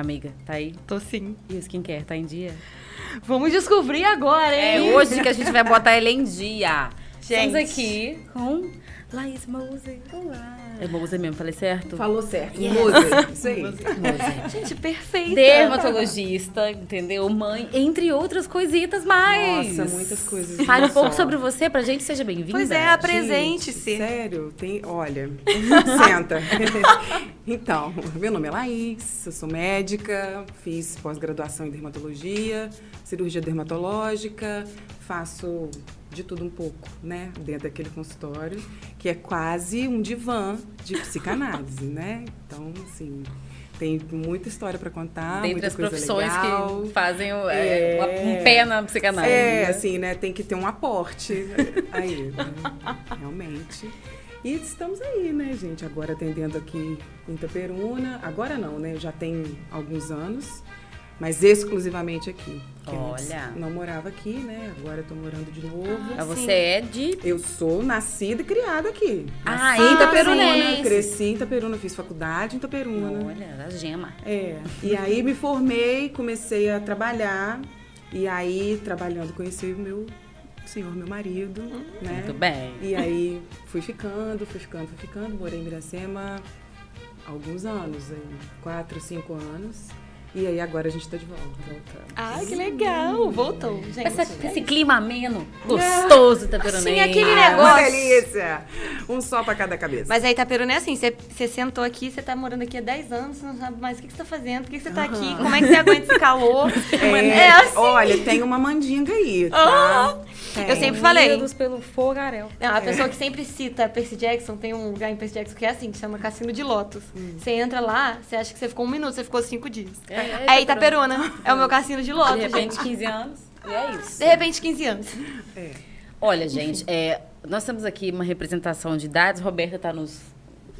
Amiga, tá aí? Tô sim. E o skincare, tá em dia? Vamos descobrir agora, É hein? hoje que a gente vai botar ele em dia. Gente. Estamos aqui com Laís Moser. Olá. É Moser mesmo, falei certo? Falou certo. Yes. Moser, isso aí. Moser. Gente, perfeita. Dermatologista, entendeu? Mãe, entre outras coisitas mais. Nossa, muitas coisas. Fale um pouco sobre você pra gente, seja bem-vinda. Pois é, apresente-se. Sério? Tem, olha, senta. então, meu nome é Laís, eu sou médica, fiz pós-graduação em dermatologia, cirurgia dermatológica, faço de tudo um pouco, né, dentro daquele consultório, que é quase um divã de psicanálise, né? Então, assim, tem muita história para contar, Dentre as profissões legal. que fazem o- É. é, um pé na psicanálise. É, né? assim, né? Tem que ter um aporte aí, né? realmente. E estamos aí, né, gente? Agora atendendo aqui em Itaperuna. Agora não, né? Já tenho alguns anos, mas exclusivamente aqui. Olha. Não morava aqui, né? Agora eu tô morando de novo. Mas você é de. Eu sou nascida e criada aqui. Ah, em Itaperuna, itaperunense. cresci em Itaperuna, fiz faculdade em Itaperuna. Olha, a gema. É, e aí me formei, comecei a trabalhar, e aí trabalhando conheci o meu senhor, meu marido, né? Muito bem. E aí fui ficando, fui ficando, fui ficando, morei em Miracema alguns anos, quatro, cinco anos. E aí agora a gente tá de volta. voltando. Ai, que legal. Voltou, gente. Essa- esse clima ameno, gostoso, itaperunense. Sim, aquele Ah, negócio. uma delícia! Um só pra cada cabeça. Mas aí Itaperuna é assim, você, sentou aqui, você tá morando aqui há 10 anos, você não sabe mais o que, que você tá fazendo, por que, que você tá aqui, como é que você aguenta esse calor. É, assim. Olha, tem uma mandinga aí, tá? Tem. Eu sempre falei. Unidos pelo fogaréu. Não, a pessoa que sempre cita Percy Jackson, tem um lugar em Percy Jackson que é assim, que chama Cassino de Lotus. Você entra lá, você acha que você ficou um minuto, você ficou cinco dias. É, É Itaperuna, é o meu Cassino de Lotus, De repente, gente. 15 anos. E é isso. De repente, 15 anos. É. Olha, gente, é, nós temos aqui uma representação de idades. Roberta tá nos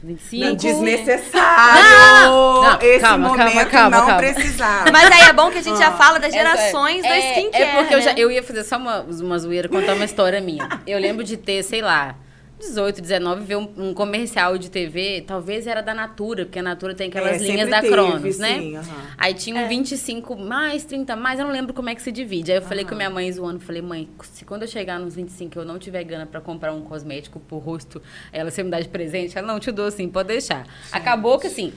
25. Não, desnecessário! Não, não, Esse calma, momento calma, calma, não calma. precisava. Mas aí é bom que a gente já fala das Essa é- gerações da é, skincare, É porque eu, já, né? eu ia fazer só uma, uma zoeira, contar uma história minha. Eu lembro de ter, sei lá, 18, 19, ver um, um comercial de TV, talvez era da Natura, porque a Natura tem aquelas É, linhas da teve, Cronos, né? sim, aham. Aí tinha um É. 25 mais, 30 mais, eu não lembro como é que se divide. Aí eu falei com minha mãe zoando, falei, mãe, se quando eu chegar nos 25 eu não tiver grana pra comprar um cosmético pro rosto, ela você me dá de presente? Ela, não, te dou assim, pode deixar. Acabou que assim,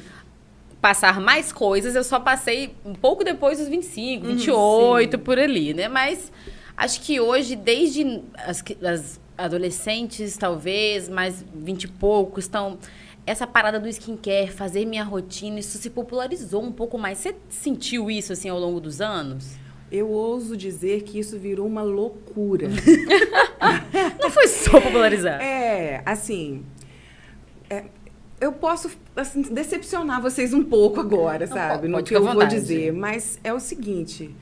passar mais coisas, eu só passei um pouco depois dos 25, 28, por ali, né? Mas acho que hoje, desde as, as adolescentes, talvez, mais 20 e poucos, estão. Essa parada do skincare, fazer minha rotina, isso se popularizou um pouco mais. Você sentiu isso, assim, ao longo dos anos? Eu ouso dizer que isso virou uma loucura. Não foi só popularizar. é, assim. é, eu posso assim, decepcionar vocês um pouco agora, Não, sabe? pode no que eu vou vontade. dizer. Mas é o seguinte: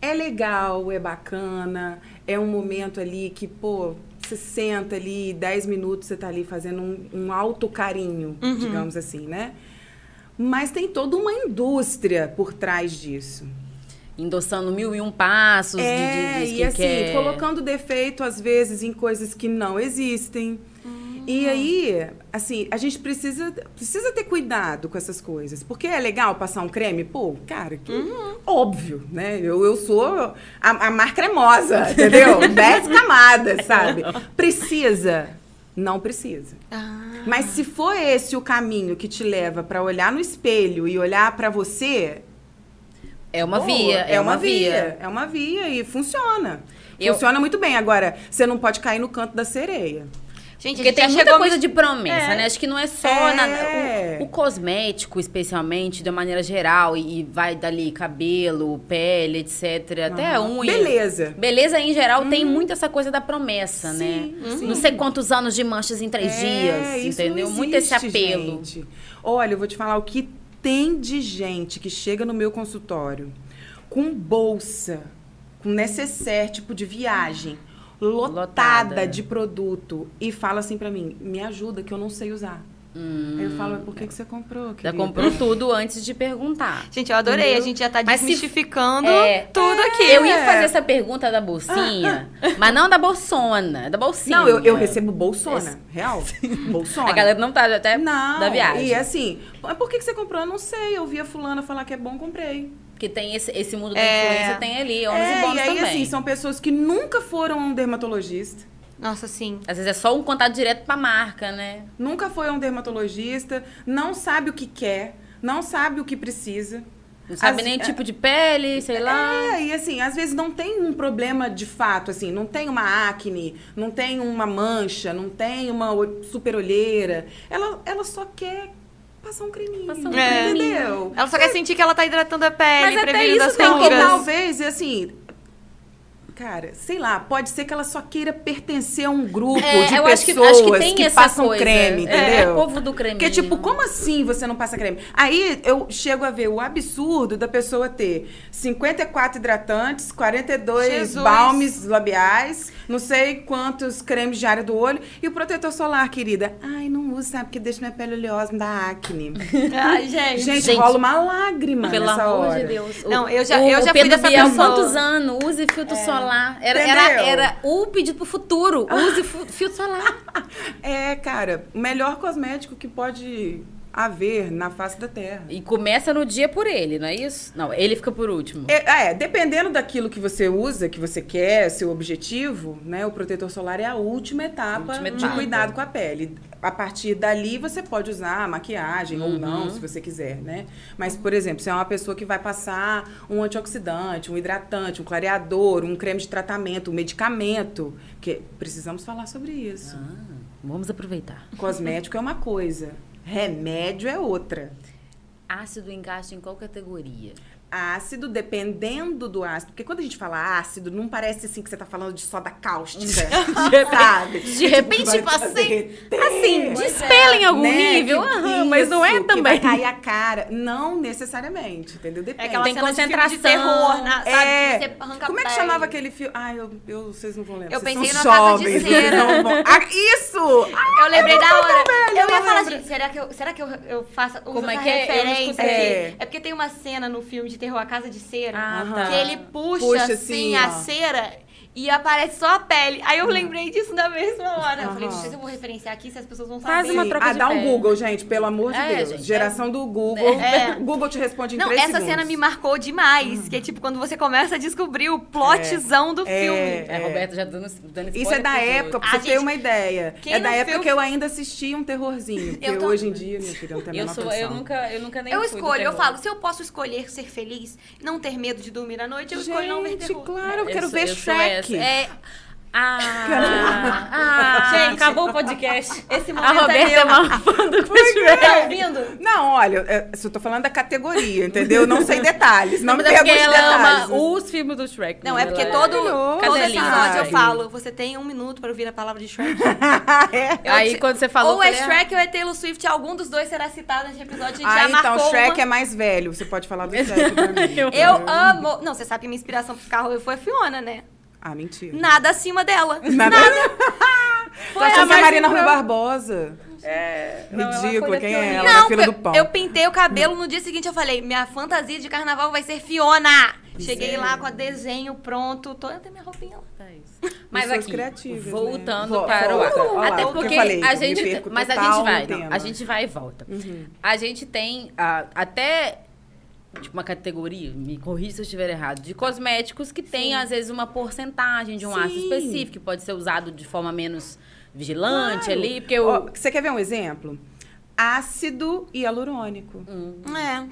é legal, é bacana, é um momento ali que, pô, você senta ali, 10 minutos você tá ali fazendo um, um alto carinho, Uhum. digamos assim, né? Mas tem toda uma indústria por trás disso. Endossando mil e um passos de- É, de, de e assim, skincare. colocando defeito, às vezes, em coisas que não existem. E aí, assim, a gente precisa, precisa ter cuidado com essas coisas. Porque é legal passar um creme? Pô, cara, que óbvio, né? Eu, eu sou a, a mar cremosa, entendeu? Dez camadas, sabe? Precisa? Não precisa. Ah. Mas se for esse o caminho que te leva pra olhar no espelho e olhar pra você, É uma Pô, via, é, uma via. É uma via e funciona. Eu- Funciona muito bem. Agora, você não pode cair no canto da sereia. Gente, Porque tem já muita coisa a- de promessa, É. né? Acho que não é só É. na- o, o cosmético, especialmente, de uma maneira geral, e, e vai dali cabelo, pele, etc. Até Aham. unha. Beleza. Beleza, em geral, tem muito essa coisa da promessa, né? Sim, sim. Não sei quantos anos de manchas em três É, dias, entendeu? não muito esse existe, apelo. gente. Olha, eu vou te falar o que tem de gente que chega no meu consultório com bolsa, com necessaire, tipo de viagem, lotada, Lotada. de produto e fala assim pra mim: "Me ajuda que eu não sei usar". Aí eu falo, "Mas por que, que você comprou? Já querida?" comprou tudo antes de perguntar. Gente, eu adorei. Entendeu? A gente já tá Mas se- desmistificando É. tudo aqui. Eu ia fazer essa pergunta da bolsinha, mas não da bolsona, da bolsinha. Não, eu, eu recebo bolsona, real. Bolsona. A galera não tá até Não, da viagem. e assim, "Mas por que, que você comprou? Eu não sei, eu vi a fulana falar que é bom, comprei. Que tem esse, esse mundo da É. influência, tem ali, homens é, e bônus e aí, também. assim, são pessoas que nunca foram a um dermatologista, Nossa, sim. Às vezes é só um contato direto pra marca, né? nunca foi a um dermatologista, não sabe o que quer, não sabe o que precisa. Não sabe As- nem tipo de pele, sei lá. É, e assim, às vezes não tem um problema de fato, assim, não tem uma acne, não tem uma mancha, não tem uma super olheira. Ela, ela só quer passar um creminho. Passar um É. Entendeu? Ela só quer sentir que ela tá hidratando a pele, Mas até prevenindo isso as tem que Não, e talvez, assim. Cara, sei lá, pode ser que ela só queira pertencer a um grupo É, de eu acho que- pessoas acho que tem essa passam coisa. creme, É, entendeu? é povo do creminho. Porque, tipo, como assim você não passa creme? Aí eu chego a ver o absurdo da pessoa ter 54 hidratantes, 42 Jesus. balmes labiais, não sei quantos cremes de área do olho e o protetor solar, querida. Ai, não usa, sabe? Porque deixa minha pele oleosa, me dá acne. Ai, gente. Gente, Gente, rola uma lágrima Pelo nessa amor hora. de Deus. Não, O- eu já- o, eu já o fui dessa pessoa. quantos anos? Use filtro solar. Era, era, Entendeu? era o pedido pro futuro. Use filtro solar. É, cara, o melhor cosmético que pode haver na face da Terra. E começa no dia por ele, não é isso? Não, ele fica por último. É, é, dependendo daquilo que você usa, que você quer, seu objetivo, né? O protetor solar é a última etapa Última de etapa. cuidado com a pele. A partir dali você pode usar maquiagem ou Uhum. não, se você quiser, né? Mas, por exemplo, se é uma pessoa que vai passar um antioxidante, um hidratante, um clareador, um creme de tratamento, um medicamento, que precisamos falar sobre isso. Ah, vamos aproveitar. Cosmético é uma coisa, remédio é outra. Ácido encaixa em qual categoria? Ácido, dependendo do ácido. Porque quando a gente fala ácido, não parece assim que você tá falando de soda cáustica. sabe? De repente, Vai tipo assim, assim, Pois despela em algum né? nível, aham, mas não é também. vai cair a cara. Não necessariamente, entendeu? É Depende. aquela Tem cena de concentração. terror, na, sabe? É. Como é que chamava aquele filme? Ai, eu, eu, vocês não vão lembrar. Eu vocês pensei na Casa de jovens, Cera. Ah, isso! Ai, Eu lembrei eu da hora. velha, eu ia falar, gente, será que eu, será que eu, eu faço Como é que é? Referência? É. É porque tem uma cena no filme de terror, A Casa de Cera, Ah, Aham. tá. que ele puxa, Puxa assim, assim, a ó. cera e aparece só a pele. Aí eu lembrei disso na mesma hora. Eu falei, não sei se eu vou referenciar aqui, se as pessoas vão Faz saber. uma Sim. troca ah, de dá um pele. Google, gente, pelo amor de É, Deus. gente, Geração do Google. É. Google te responde em Não, três essa segundos. cena me marcou demais. Que é tipo quando você começa a descobrir o plotzão do É. filme. É, a Roberta já dando, dando Isso é da época, pra você ter uma ideia. quem É da época viu- que eu ainda assistia um terrorzinho. Porque Eu tô- hoje em dia, minha filha, não tem a Eu, sou, eu, nunca, eu nunca nem Eu do escolho, eu falo, se eu posso escolher ser feliz, não ter medo de dormir à noite, eu escolho não ver Gente, terror. claro, eu quero ver Shrek. Essa. É. Ah, ah, Gente. acabou o podcast. Esse A momento é Roberta é meu. uma fã do Tá Shrek. ouvindo? Não, olha, é, eu tô falando da categoria, entendeu? Não sei detalhes. Não, Não, me mas é ela detalhes. ama os filmes do Shrek. Não, é porque Ela todo, maravilhoso, todo episódio eu falo, você tem um minuto para ouvir a palavra de Shrek. é. Eu Aí quando você falou, Ou é falei, Shrek ou é Taylor Swift, algum dos dois será citado nesse episódio, a gente Ah, já então, marcou Shrek uma. é mais velho. Você pode falar do Shrek pra mim. Eu- Eu amo... Não, você sabe que minha inspiração pro carro foi a Fiona, né? Ah, mentira. Nada acima dela. Nada. Foi Tô achando a é mais Marina Rui. Barbosa. É, não, ela Ridícula, foi quem é ela? Ela é Não, filha do eu, pão. eu pintei o cabelo no dia seguinte, eu falei, minha fantasia de carnaval vai ser Fiona. Cheguei Sério? lá com o desenho pronto, tô até minha roupinha lá. Tá isso. Mas aqui, né? voltando Vo- para o lá, Até porque falei, a gente. Mas a gente vai, não. A gente vai e volta. Uhum. A gente tem ah, até tipo, uma categoria, me corrija se eu estiver errado, de cosméticos que tem, às vezes, uma porcentagem de um ácido Sim. específico, que pode ser usado de forma menos vigilante Claro. ali, porque. Ó, você quer ver um exemplo? Ácido hialurônico. Hum, É.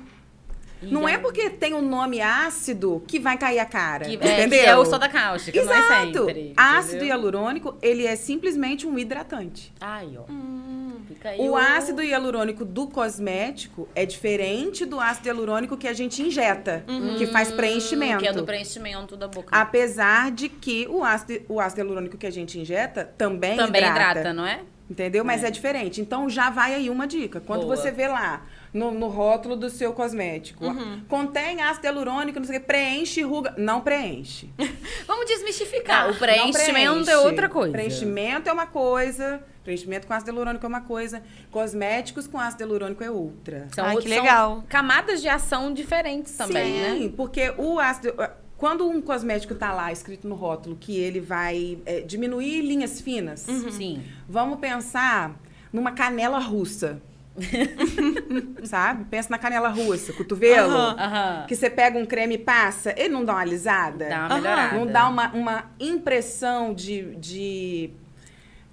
Não é porque tem o nome ácido que vai cair a cara. que, é, entendeu? que é o soda cáustica, não é Exato. sempre. ácido entendeu? hialurônico, ele é simplesmente um hidratante. Ai, ó. Hum. Fica aí O ácido hialurônico do cosmético é diferente do ácido hialurônico que a gente injeta, que faz preenchimento. Que é do preenchimento da boca. Apesar de que o ácido, o ácido hialurônico que a gente injeta também, Também hidrata. hidrata, não é? Entendeu? Mas é. diferente. Então já vai aí uma dica. Quando Boa. você vê lá no, no rótulo do seu cosmético. Uhum. Contém ácido hialurônico, não sei o que, preenche ruga. Não preenche. Vamos desmistificar. Ah, o Não preenchimento é preenche. outra coisa. Preenchimento é uma coisa, preenchimento com ácido hialurônico é uma coisa, cosméticos com ácido hialurônico é outra. São, Ai, que são legal. camadas de ação diferentes também, Sim, né? porque o ácido. Quando um cosmético tá lá escrito no rótulo que ele vai é, diminuir linhas finas, Uhum. Sim. vamos pensar numa canela russa. Sabe? Pensa na canela russa, cotovelo. Aham. Aham. Que você pega um creme e passa, ele não dá uma alisada? Dá uma melhorada. Não dá uma, uma impressão de, de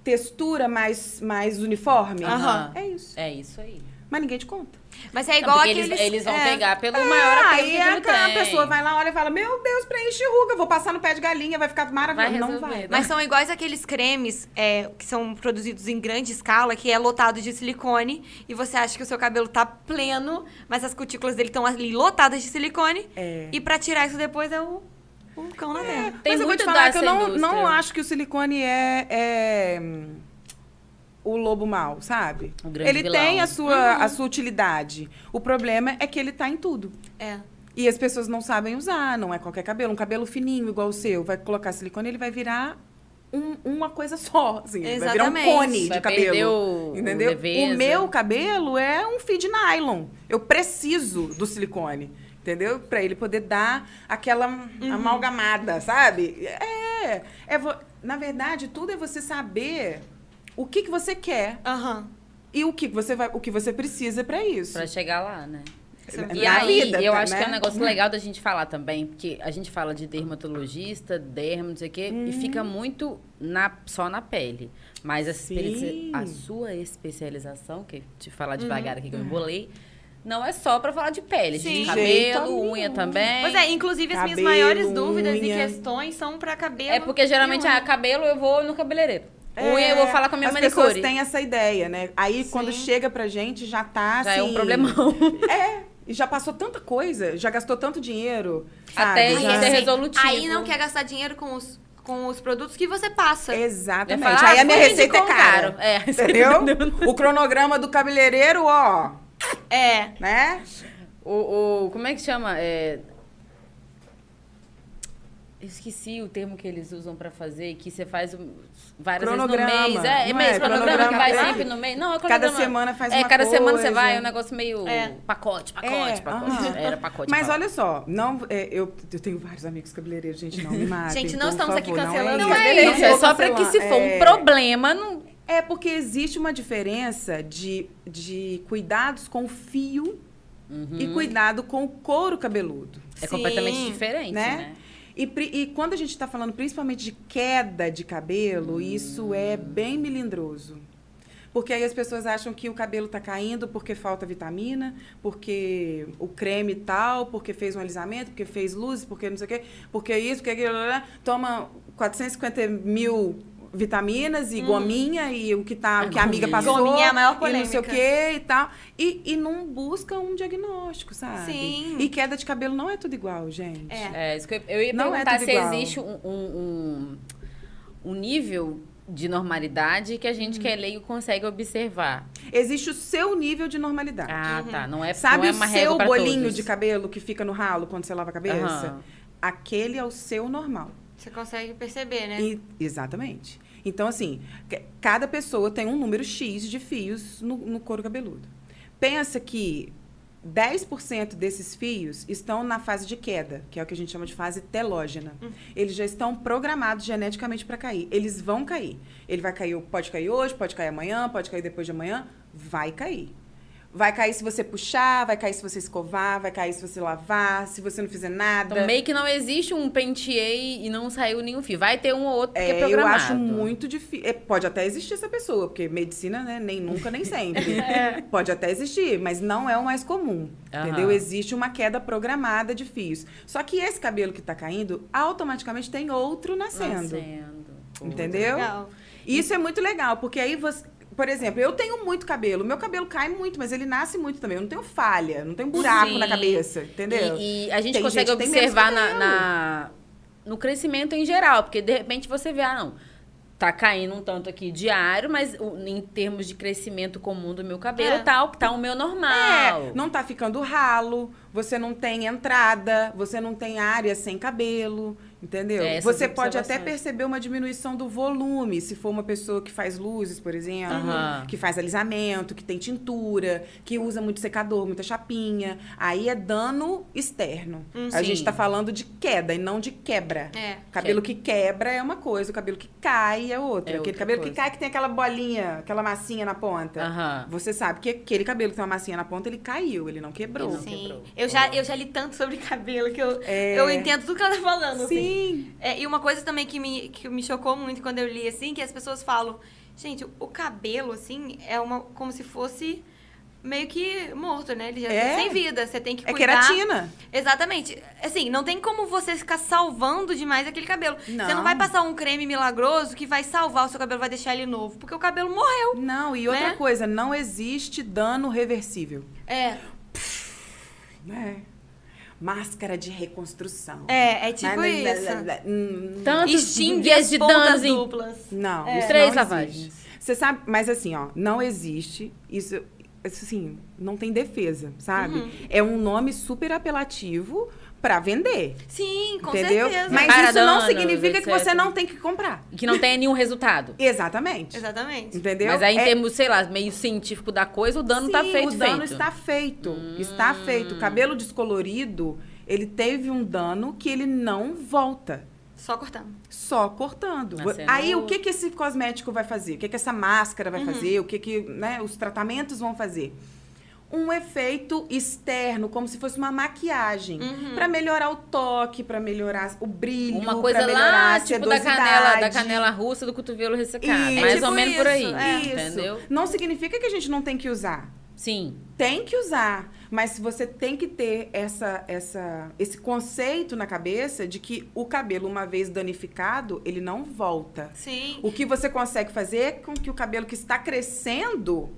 textura mais, mais uniforme? É isso. É isso aí. Mas ninguém te conta. Mas é Não, igual porque aqueles... eles, eles vão é. pegar pelo É, maior apelo aí que a, aquilo a tem. pessoa vai lá, olha e fala: Meu Deus, preenche ruga, vou passar no pé de galinha, vai ficar maravilhoso. Vai não vai. né? Mas são iguais aqueles cremes é, que são produzidos em grande escala, que é lotado de silicone, e você acha que o seu cabelo tá pleno, mas as cutículas dele estão ali lotadas de silicone. É. E pra tirar isso depois é o, o cão na terra. Tem Mas eu vou te falar que eu não, indústria. não acho que o silicone é, é, o lobo mal, sabe? O grande ele vilão. tem a sua, a sua utilidade. O problema é que ele tá em tudo. É. E as pessoas não sabem usar, não é qualquer cabelo. Um cabelo fininho igual o seu, vai colocar silicone, ele vai virar um- uma coisa só. Assim, Vai virar um Exatamente. cone Vai de cabelo. o- o entendeu? leveza. o meu cabelo é um fio de nylon. Eu preciso do silicone. Entendeu? Pra ele poder dar aquela Uhum. amalgamada, sabe? É. é vo- na verdade, tudo é você saber o que, que você quer Aham. e o que, que você vai, o que você precisa pra isso. Pra chegar lá, né? Na E aí, vida, eu tá, acho que é um né? negócio legal da gente falar também, porque a gente fala de dermatologista, dermo, não sei o quê, e fica muito na, só na pele. Mas a, especi- a sua especialização, que te falar devagar aqui que eu embolei, não é só pra falar de pele. Sim. De cabelo, unha também. Pois é, inclusive as minhas Cabelo, maiores dúvidas e unha. questões são pra cabelo. É porque geralmente, e ah, cabelo eu vou no cabeleireiro. Unha eu vou falar com a minha É, As manicure. pessoas têm essa ideia, né? Aí, quando Sim. chega pra gente, já tá Já assim... é um problemão. É, e já passou tanta coisa, já gastou tanto dinheiro, Até sabe? Já- é resolutivo. Aí não quer gastar dinheiro com os, com os produtos que você passa. Exatamente. Vai falar, Aí a ah, minha receita é cara. caro. É, Entendeu? o cronograma do cabeleireiro, ó, É. né? O, o- como é que chama? É... Eu esqueci o termo que eles usam pra fazer, que você faz várias Cronograma, vezes no mês. É, é não mês, é? cronograma, que vai é. sempre no mês. Não, é Cada semana faz É, uma cada semana você coisa. vai, é um negócio meio É. pacote, pacote, É, pacote. aham. Era pacote. Mas pacote. olha só, não, é, eu, eu tenho vários amigos cabeleireiros, gente, não me matem. Gente, não estamos aqui favor, cancelando Não Não é isso, é Não só pra que se for um é. problema, não... É porque existe uma diferença de, de cuidados com o fio e cuidado com o couro cabeludo. É Sim, completamente diferente, né? né? E, e quando a gente está falando principalmente de queda de cabelo, isso é bem melindroso. Porque aí as pessoas acham que o cabelo está caindo porque falta vitamina, porque o creme tal, porque fez um alisamento, porque fez luz, porque não sei o quê, porque isso, porque aquilo, toma 450 mil vitaminas e gominha e o que, tá, o que a amiga passou. Gominha é a maior E não sei o polêmica. quê e tal. E, e não busca um diagnóstico, sabe? Sim. E queda de cabelo não é tudo igual, gente. É. É, isso que eu, eu ia Não é perguntar tudo se igual. existe um, um, um, um nível de normalidade que a Hum. gente que é leigo consegue observar. Existe o seu nível de normalidade. Ah, tá. Não é, Sabe não é o seu bolinho todos. de cabelo que fica no ralo quando você lava a cabeça? Aham. Aquele é o seu normal. Você consegue perceber, né? E- exatamente. Então, assim, ca- cada pessoa tem um número X de fios no, no couro cabeludo. Pensa que 10% desses fios estão na fase de queda, que é o que a gente chama de fase telógena. Eles já estão programados geneticamente para cair. Eles vão cair. Ele vai cair, pode cair hoje, pode cair amanhã, pode cair depois de amanhã, vai cair. Vai cair se você puxar, vai cair se você escovar, vai cair se você lavar, se você não fizer nada. Então, meio que não existe um penteei e não saiu nenhum fio. Vai ter um ou outro que é É, eu programado. acho muito difícil. Pode até existir essa pessoa, porque medicina, né, nem nunca, nem sempre. Pode até existir, mas não é o mais comum. Aham. Entendeu? Existe uma queda programada de fios. Só que esse cabelo que tá caindo, automaticamente tem outro nascendo. Nascendo. Entendeu? Legal. Isso é muito legal, porque aí você. Por exemplo, eu tenho muito cabelo. Meu cabelo cai muito, mas ele nasce muito também. Eu não tenho falha, não tenho buraco Sim. na cabeça, entendeu? E, e a gente Tem consegue gente observar na, na- no crescimento em geral, porque de repente você vê, ah, não. tá caindo um tanto aqui diário, mas em termos de crescimento comum do meu cabelo, É. tá, o- tá o meu normal. É, não tá ficando ralo, você não tem entrada, você não tem área sem cabelo, entendeu? É, você pode até perceber uma diminuição do volume, se for uma pessoa que faz luzes, por exemplo, Aham. que faz alisamento, que tem tintura, que usa muito secador, muita chapinha. Aí é dano externo. Hum, a gente sim. tá falando de queda e não de quebra. É. Cabelo que quebra é uma coisa, o cabelo que cai é outra. É Aquele outra cabelo coisa. que cai que tem aquela bolinha, aquela massinha na ponta. Aham. Você sabe que aquele cabelo que tem uma massinha na ponta, ele caiu, ele não quebrou. Ele não Sim. quebrou. Eu já, eu já li tanto sobre cabelo que eu, É. eu entendo tudo que ela tá falando. assim. Sim. É, e uma coisa também que me, que me chocou muito quando eu li, assim, que as pessoas falam, gente, o, cabelo, assim, é uma como se fosse meio que morto, né? Ele já É. tá sem vida. Você tem que É cuidar. queratina. Exatamente. Assim, não tem como você ficar salvando demais aquele cabelo. Você Não. não vai passar um creme milagroso que vai salvar o seu cabelo, vai deixar ele novo. Porque o cabelo morreu. Não, e outra Né? coisa, não existe dano reversível. É. É. Máscara de reconstrução. É, é tipo Lá, lá, isso. lá, lá, lá. Hum, Tantos Extingue de danos em duplas. Não, É. isso Três não lavagens. existe. Você sabe, mas assim, ó, não existe. Isso, isso, assim, não tem defesa, sabe? Uhum. É um nome super apelativo pra vender. Sim, com entendeu? certeza. Mas Para isso não significa que você não tem que comprar. que não tenha nenhum resultado. Exatamente. Exatamente. Entendeu? Mas aí, em É- termos, sei lá, meio científico da coisa, o dano tá Sim, feito, o dano feito. está feito. Está feito. O cabelo descolorido, ele teve um dano que ele não volta. Só cortando. Só cortando. Nascendo- Aí o que, que esse cosmético vai fazer? O que, que essa máscara vai fazer? O que, que né, os tratamentos vão fazer? Um efeito externo, como se fosse uma maquiagem. Pra melhorar o toque, pra melhorar o brilho, Uma coisa lá, tipo da canela, da canela russa do cotovelo ressecado. Isso. Mais Tipo ou menos por aí. isso, é. Isso. Entendeu? Não significa que a gente não tem que usar. Sim. Tem que usar, mas você tem que ter essa, essa, esse conceito na cabeça de que o cabelo, uma vez danificado, ele não volta. Sim. O que você consegue fazer é com que o cabelo que está crescendo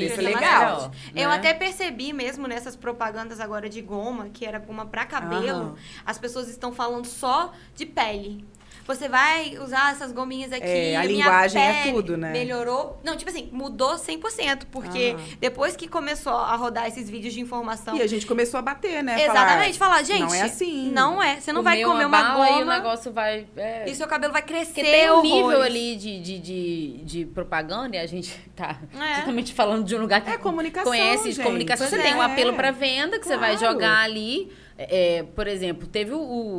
Fica legal. melhor, Eu né? até percebi mesmo nessas propagandas agora de goma, que era goma pra cabelo, Aham. as pessoas estão falando só de pele. Você vai usar essas gominhas aqui. É, a minha linguagem é tudo, né? Melhorou. Não, tipo assim, mudou 100%. Porque Aham. depois que começou a rodar esses vídeos de informação. E a gente começou a bater, né? Exatamente, falar, gente. Não é assim. Não é. Você não vai Comer uma, bala goma e o negócio vai... é. e seu cabelo vai crescer. Porque tem um nível horrores. ali de, de, de, de propaganda e a gente tá É. totalmente falando de um lugar que É comunicação, conhece de gente. comunicação. Você Pois tem um é. apelo pra venda que você vai Claro. jogar ali. É, por exemplo, teve o,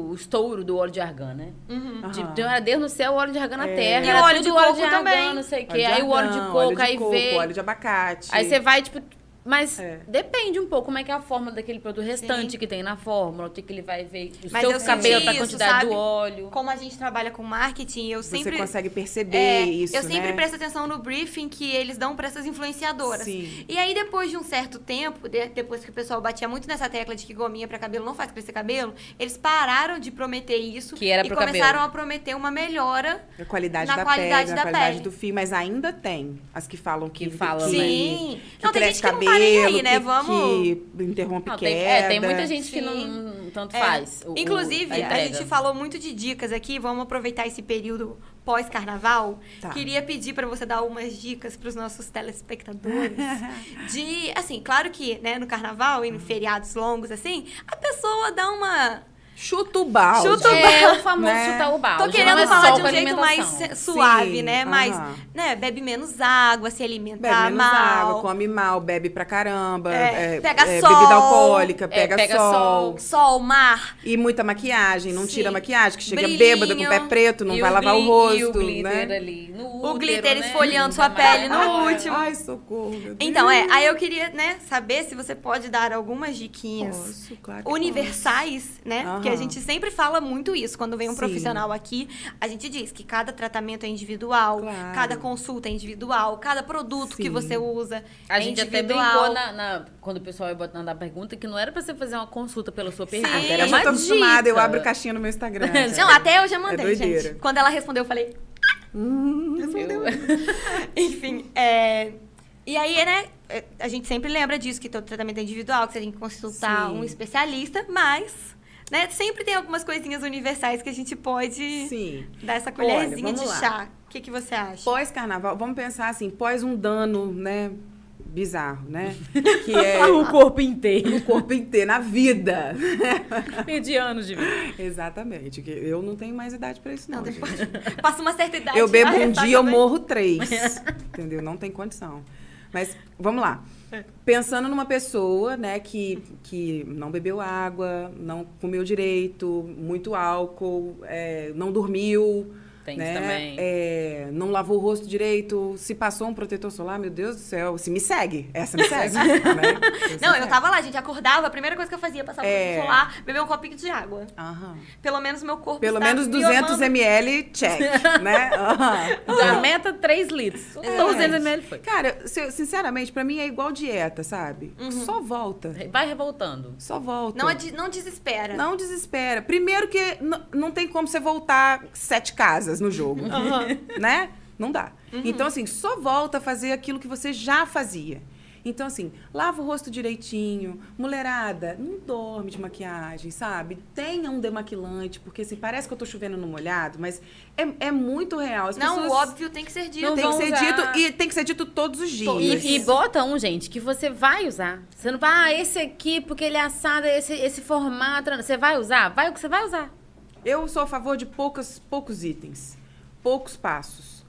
o estouro do óleo de argan, né? Uhum. De, Aham. então era Deus no céu, óleo de argan na É. terra. E era o óleo de óleo coco de argan, também. não sei o quê. Óleo de Aí o óleo de coco, óleo de aí coco, vê. óleo de abacate. Aí você vai, tipo. Mas É. depende um pouco como é que é a fórmula daquele produto restante Sim. que tem na fórmula, o que que ele vai ver, o Mas seu cabelo, pra isso, quantidade sabe? do óleo. Como a gente trabalha com marketing, eu Você sempre. consegue perceber É, isso, eu sempre né? presto atenção no briefing que eles dão para essas influenciadoras. Sim. E aí, depois de um certo tempo, de- depois que o pessoal batia muito nessa tecla de que gominha para cabelo não faz crescer cabelo, eles pararam de prometer isso Que era e pro começaram cabelo. a prometer uma melhora. A qualidade Na da qualidade pele, da a qualidade pele. do fio, mas ainda tem as que falam que, Que falam, né? Sim. que Não, tem gente que não nem aí, né? que, Vamos- que interrompe Não, queda. tem, é, tem muita gente que Sim. não tanto É. faz. o- o- Inclusive, a, entrega. gente falou muito de dicas aqui. Vamos aproveitar esse período pós-carnaval. Tá. Queria pedir para você dar umas dicas para os nossos telespectadores. de, assim, claro que, né, no carnaval e em feriados longos, assim, a pessoa dá uma. Chuta o balde. Chuta o É o famoso né? chutar o balde. Tô querendo é falar de um jeito mais suave, Sim, né? Mas, né, bebe menos água, se alimenta Bebe menos mal. água, come mal, bebe pra caramba. É, é, pega é, sol. Bebida alcoólica, É, pega, pega sol. Sol, mar. E muita maquiagem, não Sim. tira maquiagem, que chega Brilhinho. bêbada com o pé preto, não E vai o lavar o rosto, E o glitter né? ali. No O útero, glitter né? esfoliando sua pele no Ai, último. Ai, socorro. Então, é, aí eu queria, né, saber se você pode dar algumas diquinhas Posso, claro universais, né? Porque a gente sempre fala muito isso. Quando vem um Sim. profissional aqui, a gente diz que cada tratamento é individual, Claro. cada consulta é individual, cada produto que Sim. você usa A é gente até individual. brincou na, na- quando o pessoal ia botando a pergunta que não era pra você fazer uma consulta pela sua pergunta. Sim. Era Eu já uma tô acostumada, eu abro caixinha no meu Instagram. Não, até eu já mandei, É gente. Quando ela respondeu, eu falei. Hum, Eu- Enfim, é. E aí, né, é, a gente sempre lembra disso, que todo tratamento é individual, que você tem que consultar Sim. um especialista, mas, né, sempre tem algumas coisinhas universais que a gente pode Sim. dar essa colherzinha vamos de lá. chá. que, que você acha? Pós-carnaval, vamos pensar assim, pós um dano, né? Bizarro, né? Que é o corpo inteiro. o corpo inteiro, na vida. Perdi anos de vida. Exatamente. que Eu não tenho mais idade pra isso, não. Não, passa uma certa idade. Eu bebo um dia, eu morro três. Entendeu? Não tem condição. Mas vamos lá. Pensando numa pessoa, né, que, que não bebeu água, não comeu direito, muito álcool, é, não dormiu, Tem né, isso também. é, não lavou o rosto direito, se passou um protetor solar, meu Deus do céu, se me segue, essa me segue, né? Não, eu tava lá, a gente acordava, a primeira coisa que eu fazia, passava É. no solar, beber um copinho de água. Aham. Pelo menos meu corpo Pelo está menos me 200 amando. ml, check, né? Aham. A meta, 3 litros. É. 200 ml foi. Cara, sinceramente, pra mim é igual dieta, sabe? Só volta. Vai revoltando. Só volta. Não, não desespera. Não desespera. Primeiro que não tem como você voltar sete casas no jogo. Né? Não dá. Então, assim, só volta a fazer aquilo que você já fazia. Então, assim, lava o rosto direitinho. Mulherada, não dorme de maquiagem, sabe? Tenha um demaquilante, porque assim, parece que eu tô chovendo no molhado, mas é, é muito real. As Não, pessoas o óbvio tem que ser dito. Não tem que ser usar. dito e tem que ser dito todos os dias. E, e bota um, gente, que você vai usar. Você não vai, ah, esse aqui, porque ele é assado, esse, esse formato. Você vai usar? Vai o que você vai usar. Eu sou a favor de poucas, poucos itens, poucos passos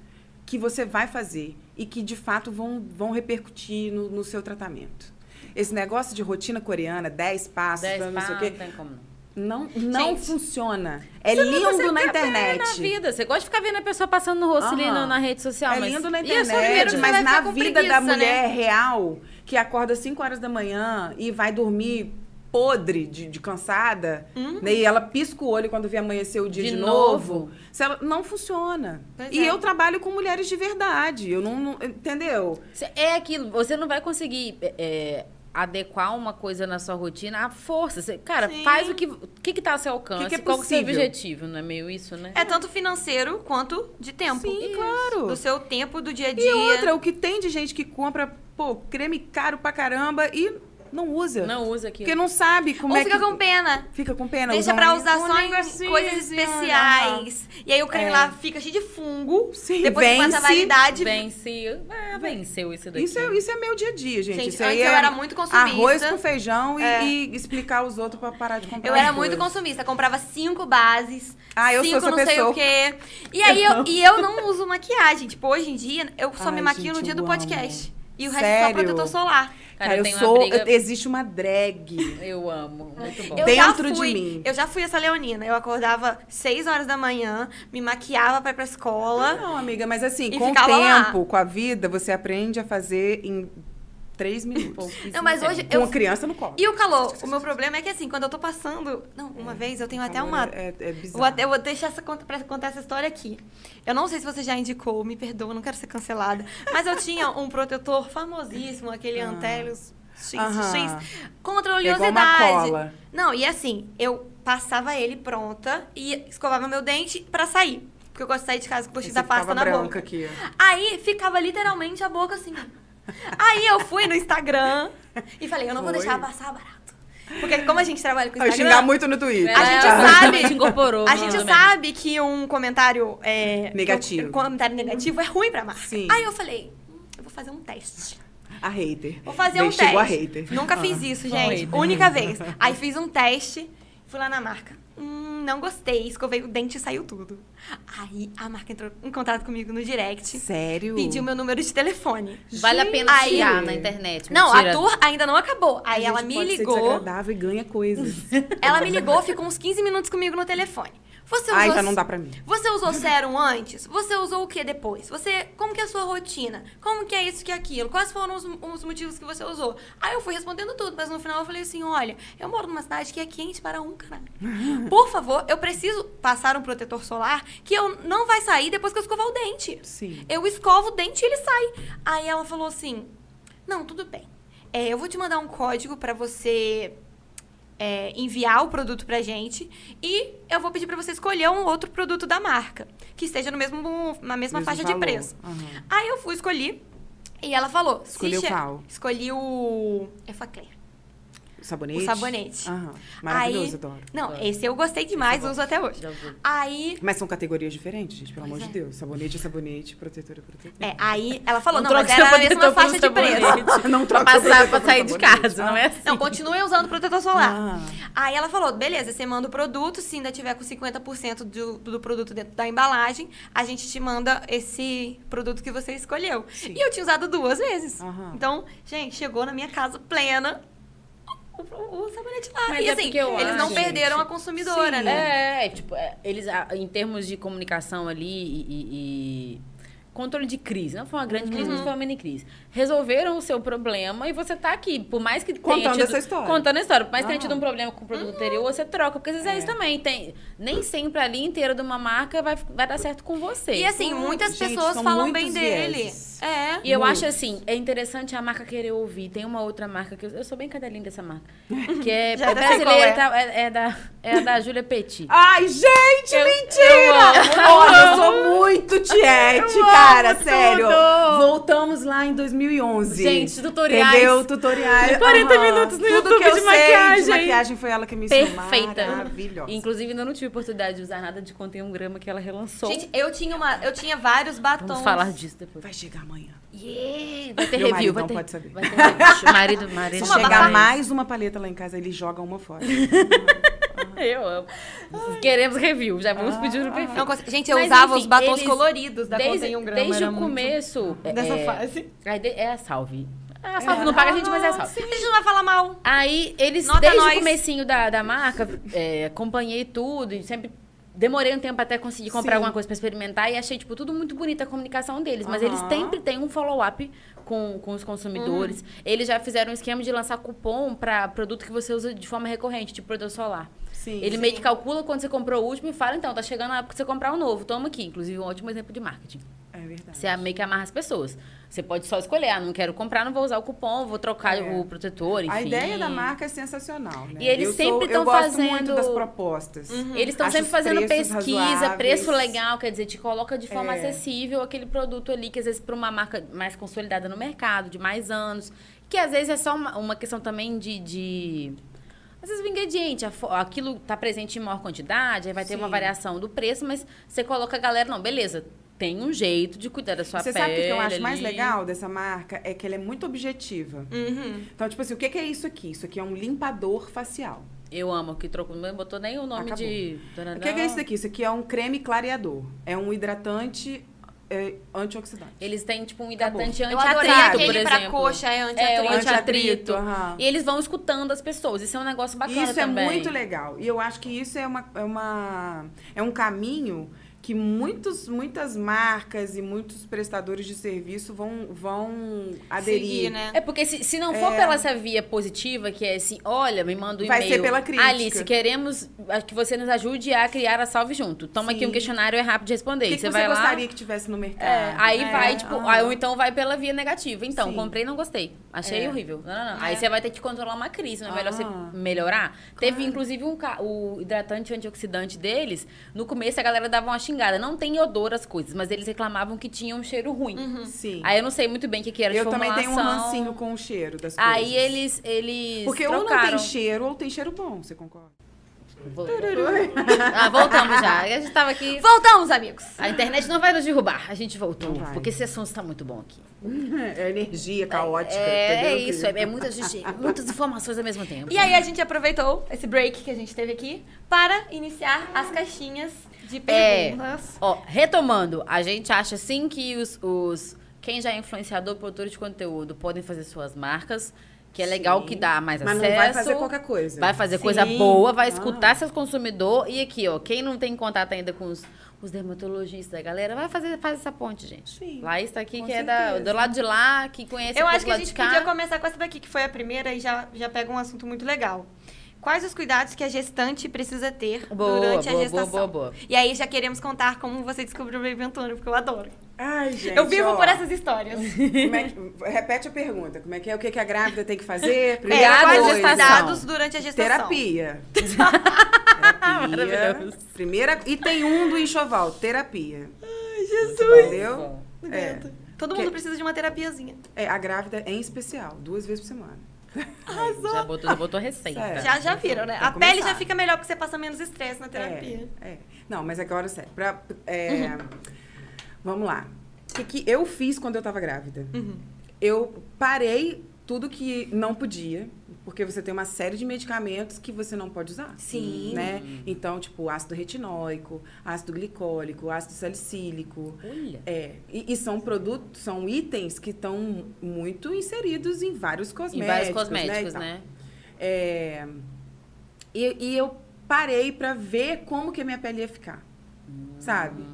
que você vai fazer e que de fato vão, vão repercutir no, no seu tratamento. Esse negócio de rotina coreana, 10 passos, 10 não sei passos, o não quê, tem como não. não, não Gente, funciona. É não- lindo na internet. Na vida. Você gosta de ficar vendo a pessoa passando no rosto ali na rede social. É mas- lindo na internet, mas na vida da preguiça, mulher né? real, que acorda 5 horas da manhã e vai dormir podre de, de cansada, né? e ela pisca o olho quando vê amanhecer o dia De de, novo. novo, se ela, não funciona. Pois e é. eu trabalho com mulheres de verdade, eu não, não- entendeu? É aquilo, você não vai conseguir é, adequar uma coisa na sua rotina à força. Cê- cara, Sim. faz o que, o que que tá ao seu alcance, que é qual que é o seu objetivo, não é meio isso, né? É tanto financeiro quanto de tempo. Sim, Isso. claro. Do seu tempo, do dia a dia. E outra, o que tem de gente que compra, pô, creme caro pra caramba e não usa. Não usa aquilo. Porque não sabe como Ou é fica que... com pena. Fica com pena. Deixa usa pra um- usar só em coisas assim, especiais. E aí o creme É. lá fica cheio de fungo. Sim, Depois que passa a vence. validade. Vence, ah, venceu isso daqui. Isso é, isso é meu dia a dia, gente. Gente, isso aí antes eu é era muito consumista. Arroz com feijão e, É. e explicar aos outros pra parar de comprar. Eu era muito consumista, comprava cinco bases, Ah, eu sou cinco essa não sei pessoa. o quê. E aí eu, e eu não uso maquiagem. Tipo, hoje em dia, eu só me Ai, maquio gente, no dia eu do amo. podcast. E o resto é só Sério? protetor solar. Cara, Cara, eu, tenho uma sou. briga- Existe uma drag. Eu amo, muito bom. Eu Dentro já de fui, mim. Eu já fui essa leonina. Eu acordava 6 horas da manhã, me maquiava pra ir pra escola. Não, amiga, mas assim, com o ficava lá. tempo, com a vida, você aprende a fazer em três minutos. Não, mas hoje Com eu a criança no colo. E o calor? O meu problema é que assim, quando eu tô passando. Não, uma vez eu tenho até uma. É, é Eu bizarro. vou, até- eu vou deixar essa, pra contar essa história aqui. Eu não sei se você já indicou, me perdoa, não quero ser cancelada. Mas eu tinha um protetor famosíssimo, aquele Antelios X, Ah. Aham. X, contra a É uma oleosidade. cola. Não, e assim, eu passava ele pronta e escovava meu dente pra sair. Porque eu gosto de sair de casa com o da pasta na boca. aqui. Aí ficava literalmente a boca assim. Aí eu fui no Instagram e falei, eu não vou Foi? deixar passar barato. Porque como a gente trabalha com Eu Instagram... xingar muito no Twitter. A gente Ela sabe- incorporou. A gente sabe que um comentário é, Negativo. Um comentário negativo é ruim pra marca. Sim. Aí eu falei, hum, eu vou fazer um teste. A hater. Vou fazer um teste. A hater. Nunca Ah. fiz isso, gente. Única vez. Aí fiz um teste, fui lá na marca. Não gostei, escovei o dente e saiu tudo. Aí a marca entrou em contato comigo no direct, Sério? pediu meu número de telefone. Vale a pena Aí- chiar na internet. Não, a tour ainda não acabou. A Aí ela gente me pode ser ligou. desagradável e ganha coisas. Ela me ligou, ficou uns 15 minutos comigo no telefone. Você usou Ai, já não dá pra mim. Você usou sérum antes? Você usou o que depois? Você, como que é a sua rotina? Como que é isso que é aquilo? Quais foram os, os motivos que você usou? Aí eu fui respondendo tudo, mas no final eu falei assim, olha, eu moro numa cidade que é quente para um caralho. Por favor, eu preciso passar um protetor solar que eu não vai sair depois que eu escovar o dente. Sim. Eu escovo o dente e ele sai. Aí ela falou assim, não, tudo bem. É, eu vou te mandar um código para você é, enviar o produto pra gente e eu vou pedir pra você escolher um outro produto da marca que esteja no mesmo, na mesma Mesmo faixa valor. de preço. Aham. Aí eu fui escolhi e ela falou... se Escolheu che- qual? Escolhi o Efacler. Sabonete? O sabonete. Aham. Maravilhoso, Aí- adoro. Não, Adoro. esse eu gostei demais, uso até hoje. Já usou. Aí, Mas são categorias diferentes, gente, pelo Pois amor de é. Deus. Sabonete é sabonete, protetor é protetor. é, aí ela falou, Não não, mas era a seu mesma protetor faixa de preço. não Pra troca passar, sabonete pra sair de casa, não é assim. Não, continue usando protetor solar. Ah. Aí ela falou, beleza, você manda o produto, se ainda tiver com 50% do, do produto dentro da embalagem, a gente te manda esse produto que você escolheu. Sim. E eu tinha usado duas vezes. Aham. Então, gente, chegou na minha casa plena o, o- sabonete lá. Mas e é assim, eles não acho, perderam gente, a consumidora, sim. né? É, tipo, é, eles, em termos de comunicação ali e, e- e controle de crise, não foi uma grande crise, Uhum. mas foi uma mini crise. Resolveram o seu problema e você tá aqui, por mais que tenha Contando tido, essa história. Contando a história, por mais que tenha tido um problema com o produto anterior, você troca, porque às vezes é. É. isso também, tem, nem sempre a linha inteira de uma marca vai, vai dar certo com você. E assim, Hum, muitas gente, pessoas falam bem dele. É. E eu Muito. acho assim, é interessante a marca querer ouvir. Tem uma outra marca que eu, eu sou bem cadelinha dessa marca. Que é, é brasileira, é. tá? é, é da, é a da Júlia Petit. Ai, gente, Eu- mentira! eu amo, Olha, eu eu sou muito tiete, Eu cara, amo sério. tudo. Voltamos lá em 2011. Gente, tutoriais. Entendeu? Tutoriais. 40 aham. minutos no Tudo YouTube que eu de sei maquiagem. de maquiagem foi ela que me ensinou. Perfeita. Maravilhosa. Inclusive, ainda não tive oportunidade de usar nada de contém um grama que ela relançou. Gente, eu tinha, uma, eu tinha vários batons. Vamos falar disso depois. Vai chegar amanhã. Yeah, vai ter Meu review, marido vai ter, pode saber. Vai ter review. marido, marido. Se chegar mais uma paleta lá em casa, ele joga uma fora. Eu amo. Queremos review, já vamos pedir no perfil. Não Gente, eu Mas, usava enfim, os batons eles- coloridos da desde, Contém um Grama. desde o começo. Dessa é, fase. aí de- É a salve. A salve não paga a gente, mas é a salve. A gente não vai falar mal. Aí eles, Nota desde nós. o comecinho da, da marca, é, acompanhei tudo e sempre demorei um tempo até conseguir comprar Sim. alguma coisa pra experimentar e achei, tipo, tudo muito bonito a comunicação deles. Mas eles sempre têm um follow-up com, com os consumidores. Uhum. Eles já fizeram um esquema de lançar cupom pra produto que você usa de forma recorrente, tipo protetor solar. Sim. Ele sim. meio que calcula quando você comprou o último e fala, então, tá chegando a época de você comprar um novo, toma aqui. Inclusive, um ótimo exemplo de marketing. É verdade. Você meio que amarra as pessoas. Você pode só escolher, ah, não quero comprar, não vou usar o cupom, vou trocar É. o protetor, enfim. A ideia da marca é sensacional, né? E eles eu sempre sou, tão Eu gosto fazendo- muito das propostas. Eles estão sempre fazendo pesquisa, razoáveis. preço legal, quer dizer, te coloca de forma É. acessível aquele produto ali, que às vezes para uma marca mais consolidada no mercado, de mais anos, que às vezes é só uma, uma questão também de, de- Às vezes o ingrediente, aquilo tá presente em maior quantidade, aí vai ter uma Sim. variação do preço, mas você coloca a galera, não, beleza, tem um jeito de cuidar da sua Você pele. sabe o que eu acho mais ali. legal dessa marca? É que ela é muito objetiva. Uhum. Então, tipo assim, o que é isso aqui? Isso aqui é um limpador facial. Eu amo que trocou, não botou nem o nome Acabou. de. O que é isso daqui? Isso aqui é um creme clareador. É um hidratante é, antioxidante. Eles têm, tipo, um Acabou. hidratante adorei anti-atrito, por aquele pra exemplo. coxa, é É, anti-atrito. anti-atrito. aham. E eles vão escutando as pessoas. Isso é um negócio bacana Isso também. é muito legal. E eu acho que isso é, uma, é, uma, é um caminho que muitos, muitas marcas e muitos prestadores de serviço vão, vão aderir. Seguir, né? É porque se, se não for É. pela essa via positiva, que é assim, olha, me manda um Vai e-mail. ser pela crítica. Alice, queremos que você nos ajude a criar a Salve Junto. Toma aqui Sim. um questionário, é rápido de responder. Que, que você você vai lá... gostaria que tivesse no mercado? É, aí É, vai, tipo, aí, ou então vai pela via negativa. Então, Sim. comprei e não gostei. Achei É. horrível. Não, não, não. Aí É. você vai ter que controlar uma crise, não é melhor você Ah. melhorar? Teve, inclusive, um o hidratante antioxidante deles. No começo, a galera dava uma xingada. Não tem odor as coisas, mas eles reclamavam que tinha um cheiro ruim. Sim. Aí eu não sei muito bem o que, que era de eu também tenho um rancinho com o cheiro das coisas. Aí eles, eles Porque ou não trocaram. tem cheiro, ou tem cheiro bom, você concorda? Ah, voltamos já. A gente tava aqui... Voltamos, amigos. A internet não vai nos derrubar. A gente voltou. Porque esse assunto está muito bom aqui. É energia caótica, É, é isso, é, é muita gente- muitas informações ao mesmo tempo. E aí a gente aproveitou esse break que a gente teve aqui para iniciar as caixinhas de É. perguntas. Ó, retomando, a gente acha sim que os, os- quem já é influenciador, produtor de conteúdo, podem fazer suas marcas, que é legal Sim. que dá mais Mas acesso. não vai fazer qualquer coisa. Vai fazer Sim. coisa boa, vai Ah. escutar seus consumidores. E aqui, ó, quem não tem contato ainda com os, os dermatologistas, a galera, vai fazer faz essa ponte, gente. Sim. Laís tá aqui, Com que é da, certeza. do lado de lá, que conhece Eu o acho que a lá gente podia começar com essa daqui, que foi a primeira e já, já pega um assunto muito legal. Quais os cuidados que a gestante precisa ter Boa, durante a boa, gestação? boa, boa, boa. E aí já queremos contar como você descobriu o Baby Antônio, porque eu adoro. Ai, gente, eu vivo ó, por essas histórias. como é que- repete a pergunta. Como é que é? O que, que a grávida tem que fazer? É, Primeira quais os cuidados durante a gestação? Terapia. terapia. Maravilhoso. Primeira. E tem um do enxoval, terapia. Ai, Jesus. Entendeu? É. Todo Que- mundo precisa de uma terapiazinha. É, a grávida em especial, duas vezes por semana. Aí, já botou, já botou receita. Sério. Já, já viram, né? A pele já fica melhor porque você passa menos estresse na terapia. É, é. Não, mas agora, sério. Pra, é, Vamos lá. O que, que eu fiz quando eu tava grávida? Uhum. Eu parei tudo que não podia, porque você tem uma série de medicamentos que você não pode usar. Sim. Né? Então, tipo, ácido retinóico, ácido glicólico, ácido salicílico. Olha. É, e, e são produtos, são itens que estão muito inseridos em vários Em cosméticos. vários né, e cosméticos, tal. né? É, e, e eu parei pra ver como que a minha pele ia ficar, sabe?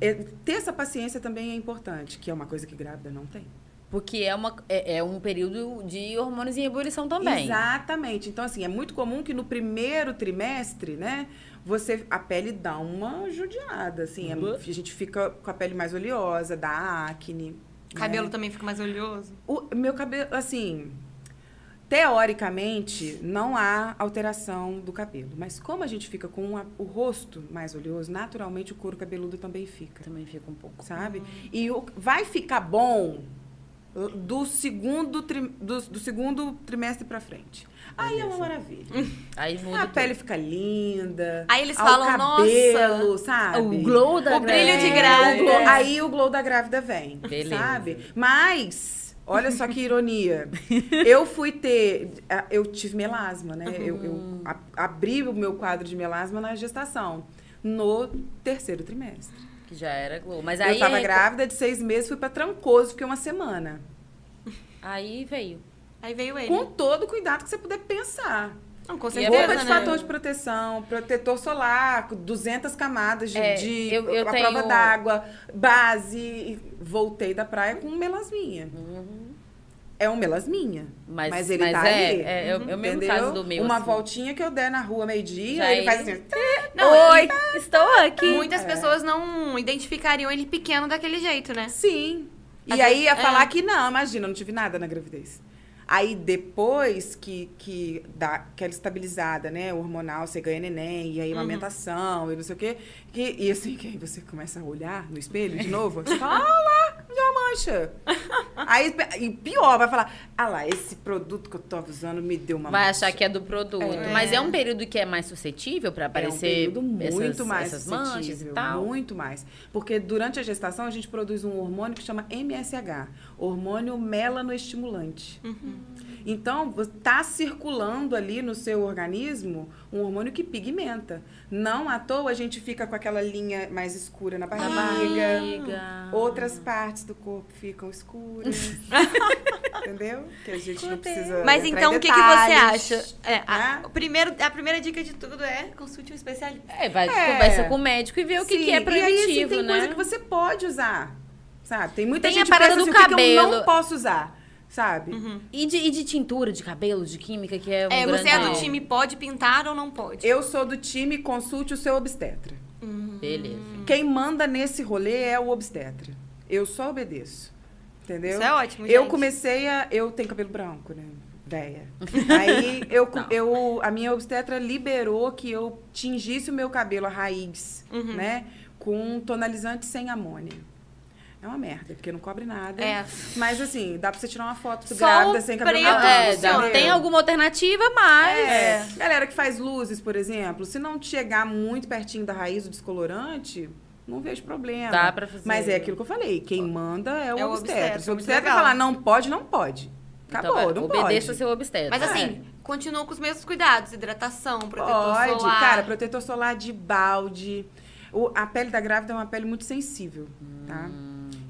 É, ter essa paciência também é importante, que é uma coisa que grávida não tem. Porque é, uma, é, é um período de hormônios em ebulição também. Exatamente. Então, assim, é muito comum que no primeiro trimestre, né, você, a pele dá uma judiada, assim. é- Uhum. a gente fica com a pele mais oleosa, dá acne. O cabelo né? também fica mais oleoso. O meu cabelo, assim, teoricamente, não há alteração do cabelo. Mas como a gente fica com a- o rosto mais oleoso, naturalmente o couro cabeludo também fica, Também fica um pouco. sabe? E o, vai ficar bom do segundo, tri- do, do segundo trimestre pra frente. Aí é uma maravilha. Aí muda A tudo. pele fica linda. Aí eles falam, cabelo, nossa, sabe? O glow da O brilho de É, grávida. o glow- aí o glow da grávida vem, Beleza. sabe? Mas, olha só que ironia. eu fui ter... Eu tive melasma, né? Eu, eu a- abri o meu quadro de melasma na gestação. No terceiro trimestre. Que já era glow. Mas aí. eu tava grávida de seis meses, fui pra Trancoso, fiquei uma semana. Aí veio. Aí veio ele. Com todo o cuidado que você puder pensar. Não, com E é certeza, Roupa de né? fator de proteção, protetor solar, 200 camadas de, É, de eu- eu a tenho- prova d'água, base. Voltei da praia com um melasminha. É um melasminha. Mas, Mas ele mas tá é, ali. É, é, o- é o mesmo entendeu? caso do meu. Uma assim. voltinha que eu der na rua meio-dia, ele faz assim. Não, Oi, estou aqui. Muitas pessoas não identificariam ele pequeno daquele jeito, né? Sim. E Às aí vezes- ia é. falar que não, imagina, eu não tive nada na gravidez. Aí depois que, que dá aquela estabilizada, né, hormonal, você ganha neném, e aí amamentação, e não sei o quê. Que, e assim, que aí você começa a olhar no espelho de novo, você fala, ah lá, já uma mancha. aí, e pior, vai falar, ah lá, esse produto que eu tô usando me deu uma Vai mancha. achar que é do produto. É. Mas é um período que é mais suscetível para É um aparecer período muito essas, mais essas manchas e suscetível, tal. muito mais. Porque durante a gestação a gente produz um hormônio que chama MSH, hormônio melanoestimulante. Então, está circulando ali no seu organismo um hormônio que pigmenta. Não à toa a gente fica com aquela linha mais escura na barriga. Outras partes do corpo ficam escuras. Entendeu? Que a gente não precisa. Mas então, o que, que você acha? É, a, né? o primeiro, a primeira dica de tudo é consulte um especialista. É, vai, É. conversa com o médico e vê o que, Sim, que é E aí, assim, preventivo, tem né? coisa que você pode usar, sabe? Tem muita Tem gente que parada pensa do assim, o que que eu cabelo. não posso usar, sabe? E, de, e de tintura, de cabelo, de química, que é um É, grande... você é do time pode pintar ou não pode? Eu sou do time consulte o seu obstetra. Beleza. Quem manda nesse rolê é o obstetra. Eu só obedeço. Entendeu? Isso é ótimo, Eu gente. comecei a. Eu tenho cabelo branco, né? Véia. Aí eu, eu, a minha obstetra liberou que eu tingisse o meu cabelo a raiz, Uhum. né? Com um tonalizante sem amônia. É uma merda, porque não cobre nada. É. Mas assim, dá pra você tirar uma foto Só grávida sem cabelo preto. É, tem alguma alternativa, mas... É. Galera que faz luzes, por exemplo, se não chegar muito pertinho da raiz do descolorante, não vejo problema. Dá pra fazer. Mas é aquilo que eu falei, quem manda é o, É o obstetra. obstetra, Se o muito obstetra falar não pode, não pode. Acabou, então, não obedeça pode. seu obstetra. Mas É. assim, continua com os mesmos cuidados. Hidratação, protetor Pode, solar. cara, protetor solar de balde. O- a pele da grávida é uma pele muito sensível, tá?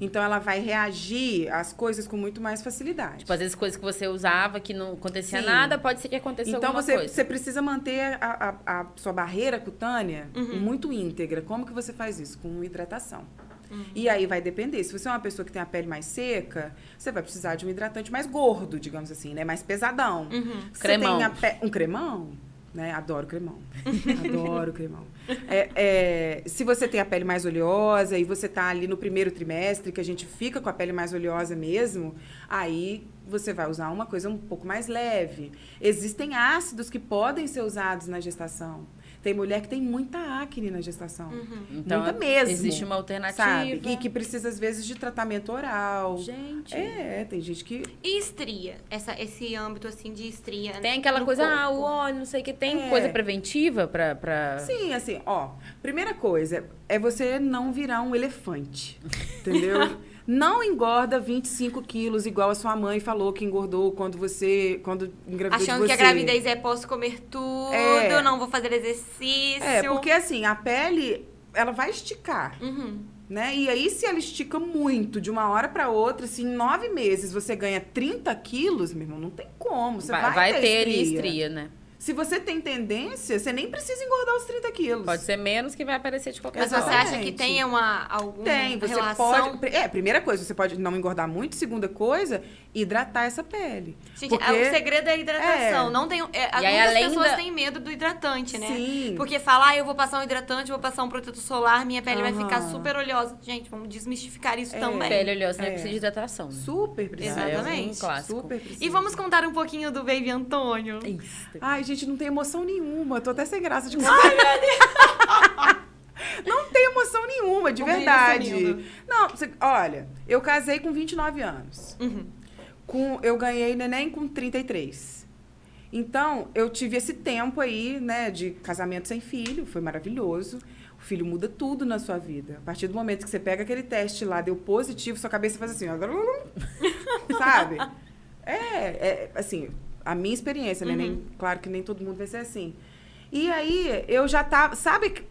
Então ela vai reagir às coisas com muito mais facilidade. Tipo, às vezes coisas que você usava que não acontecia Sim. nada, pode ser que aconteça Então alguma você, coisa. você precisa manter a, a- a sua barreira cutânea Uhum. muito íntegra. Como que você faz isso? Com hidratação. Uhum. E aí vai depender. Se você é uma pessoa que tem a pele mais seca, você vai precisar de um hidratante mais gordo, digamos assim, né? Mais pesadão. Uhum. Cremão. Você tem a pe- Um cremão? Né? Adoro cremão. Adoro cremão. É, é, se você tem a pele mais oleosa e você tá ali no primeiro trimestre, que a gente fica com a pele mais oleosa mesmo, aí você vai usar uma coisa um pouco mais leve. Existem ácidos que podem ser usados na gestação. Tem mulher que tem muita acne na gestação. Uhum. Então, muita mesmo. existe uma alternativa. Sabe? E que precisa, às vezes, de tratamento oral. Gente. É, tem gente que. E estria? Essa, esse âmbito, assim, de estria Tem aquela no coisa, corpo. ah, o óleo, não sei o que. Tem É. coisa preventiva pra. pra... Sim, assim, ó. Primeira coisa é você não virar um elefante. Entendeu? não engorda 25 quilos, igual a sua mãe falou que engordou quando você. Quando engravidou de Achando você. que a gravidez é posso comer tudo, É. não vou fazer exercício. É, porque assim, a pele, ela vai esticar. Uhum. Né? E aí, se ela estica muito de uma hora para outra, se em nove meses você ganha 30 quilos, meu irmão, não tem como. Você vai, vai, vai ter estria. estria, né? Se você tem tendência, você nem precisa engordar os 30 quilos. Pode ser menos que vai aparecer de qualquer Mas forma. você acha que tem uma, alguma Tem, você relação? pode. É, primeira coisa, você pode não engordar muito. Segunda coisa, hidratar essa pele. Gente, Porque- o segredo é a hidratação. É. Não tem, é, E aí, pessoas da- têm medo do hidratante, né? Sim. Porque falar, ah, eu vou passar um hidratante, vou passar um protetor solar, minha pele vai ficar super oleosa. Gente, vamos desmistificar isso É. também. Pele oleosa não É. precisa de hidratação. Né? Super precisa. Exatamente. É um clássico. Super precisa. E vamos contar um pouquinho do Baby Antônio. Isso. Ai, gente, não tem emoção nenhuma. Tô até sem graça de contar. não tem emoção nenhuma, de O verdade. Não, você- olha, eu casei com 29 anos. Uhum. Com, eu ganhei neném com 33. Então, eu tive esse tempo aí, né, de casamento sem filho, foi maravilhoso. O filho muda tudo na sua vida. A partir do momento que você pega aquele teste lá, deu positivo, sua cabeça faz assim, ó. Sabe? É, é, assim, a minha experiência, né? Nem, claro que nem todo mundo vai ser assim. E aí, eu já tava. Sabe? que-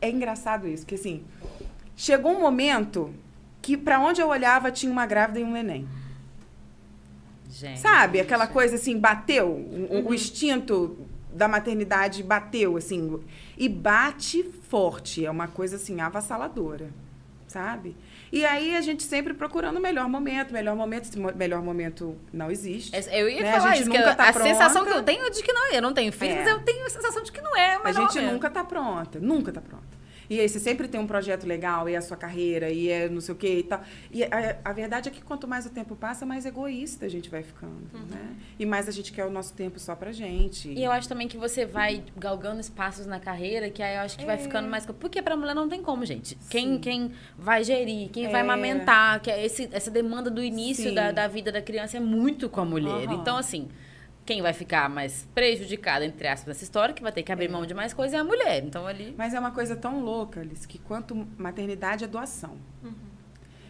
É engraçado isso, que assim, chegou um momento que pra onde eu olhava tinha uma grávida e um neném. Gente. Sabe? Aquela coisa assim, bateu. O, Uhum. o instinto da maternidade bateu, assim. E bate forte. É uma coisa, assim, avassaladora. Sabe? E aí a gente sempre procurando o melhor momento, melhor momento. Esse melhor momento não existe. É, Eu ia Né? A falar gente isso, nunca tá a sensação que pronta. eu tenho é de que não é. Eu não tenho filhos, É. eu tenho a sensação de que não é. A Mas gente nunca tá pronta, nunca tá pronta. E aí você sempre tem um projeto legal, e é a sua carreira, e é não sei o que e tal. E a, a verdade é que quanto mais o tempo passa, mais egoísta a gente vai ficando, né? E mais a gente quer o nosso tempo só pra gente. E eu acho também que você vai galgando espaços na carreira, que aí eu acho que vai ficando mais. Porque pra mulher não tem como, gente. Quem, É. Sim. quem vai gerir, quem vai É. amamentar, que é esse, essa demanda do início da, da vida da criança é muito com a mulher. Aham. Então, assim, quem vai ficar mais prejudicada, entre aspas, nessa história, que vai ter que abrir mão de mais coisa é a mulher. Então, ali. Mas é uma coisa tão louca, Alice, que quanto maternidade é doação.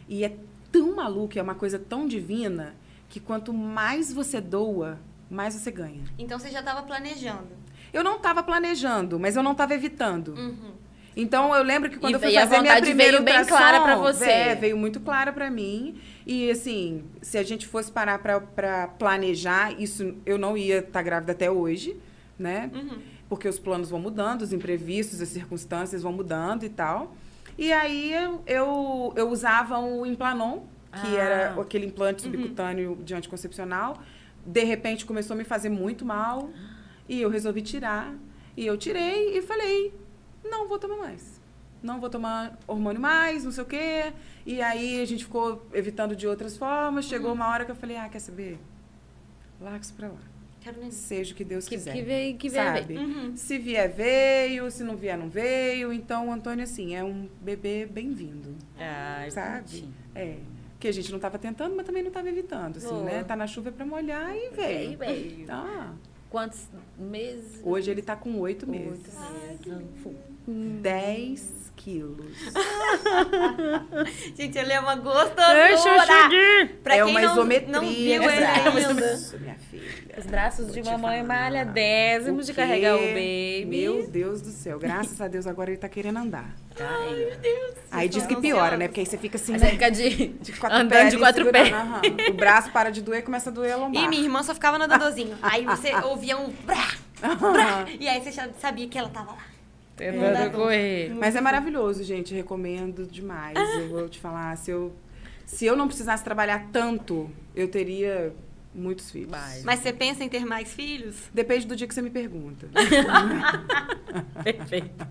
E é tão maluco, é uma coisa tão divina, que quanto mais você doa, mais você ganha. Então você já estava planejando. Eu não estava planejando, mas eu não estava evitando. Uhum. Então eu lembro que quando E- eu fui a fazer minha primeira veio bem clara pra você. é, veio muito clara pra mim. E assim, se a gente fosse parar pra- pra planejar, isso eu não ia estar grávida até hoje, né? Uhum. Porque os planos vão mudando, os imprevistos, as circunstâncias vão mudando e tal. E aí eu, eu, usava o Implanon, que Ah. era aquele implante subcutâneo de anticoncepcional. De repente começou a me fazer muito mal e eu resolvi tirar. E eu tirei e falei, não vou tomar mais. Não vou tomar hormônio mais, não sei o quê. E aí a gente ficou evitando de outras formas. Chegou uma hora que eu falei, ah, quer saber? Larga isso pra lá. Quero nem Seja o que Deus Que, quiser. que veio, que veio. sabe? veio. Uhum. Se vier, veio. Se não vier, não veio. Então, o Antônio, assim, é um bebê bem-vindo. Ai, Sabe? bonitinho. É. Que a gente não estava tentando, mas também não estava evitando, assim, Boa. né? Tá na chuva é pra molhar e Veio, veio. veio. Ah, Quantos meses? hoje ele tá com oito meses. Oito meses. 10 quilos. Gente, ele é uma Deixa eu gostosura. seguir. Pra é quem uma não, isometria. não viu ele ainda. Isso, minha filha. Os braços Vou de mamãe malha décimos de carregar o baby. Meu Deus do céu. Graças a Deus, agora ele tá querendo andar. Ai, meu Deus. Aí diz que piora, né? Porque aí você fica assim, Aí você fica de, de quatro andando pés de quatro pés. O braço para de doer, começa a doer a lombar. E minha irmã só ficava no dodozinho. Aí você ouvia um brá, brá, e aí você já sabia que ela tava lá. Tentando correr. Mas é maravilhoso, gente. Recomendo demais. Eu vou te falar, se eu, se eu não precisasse trabalhar tanto, eu teria muitos filhos. Vai. Mas você pensa em ter mais filhos? Depende do dia que você me pergunta. Perfeito.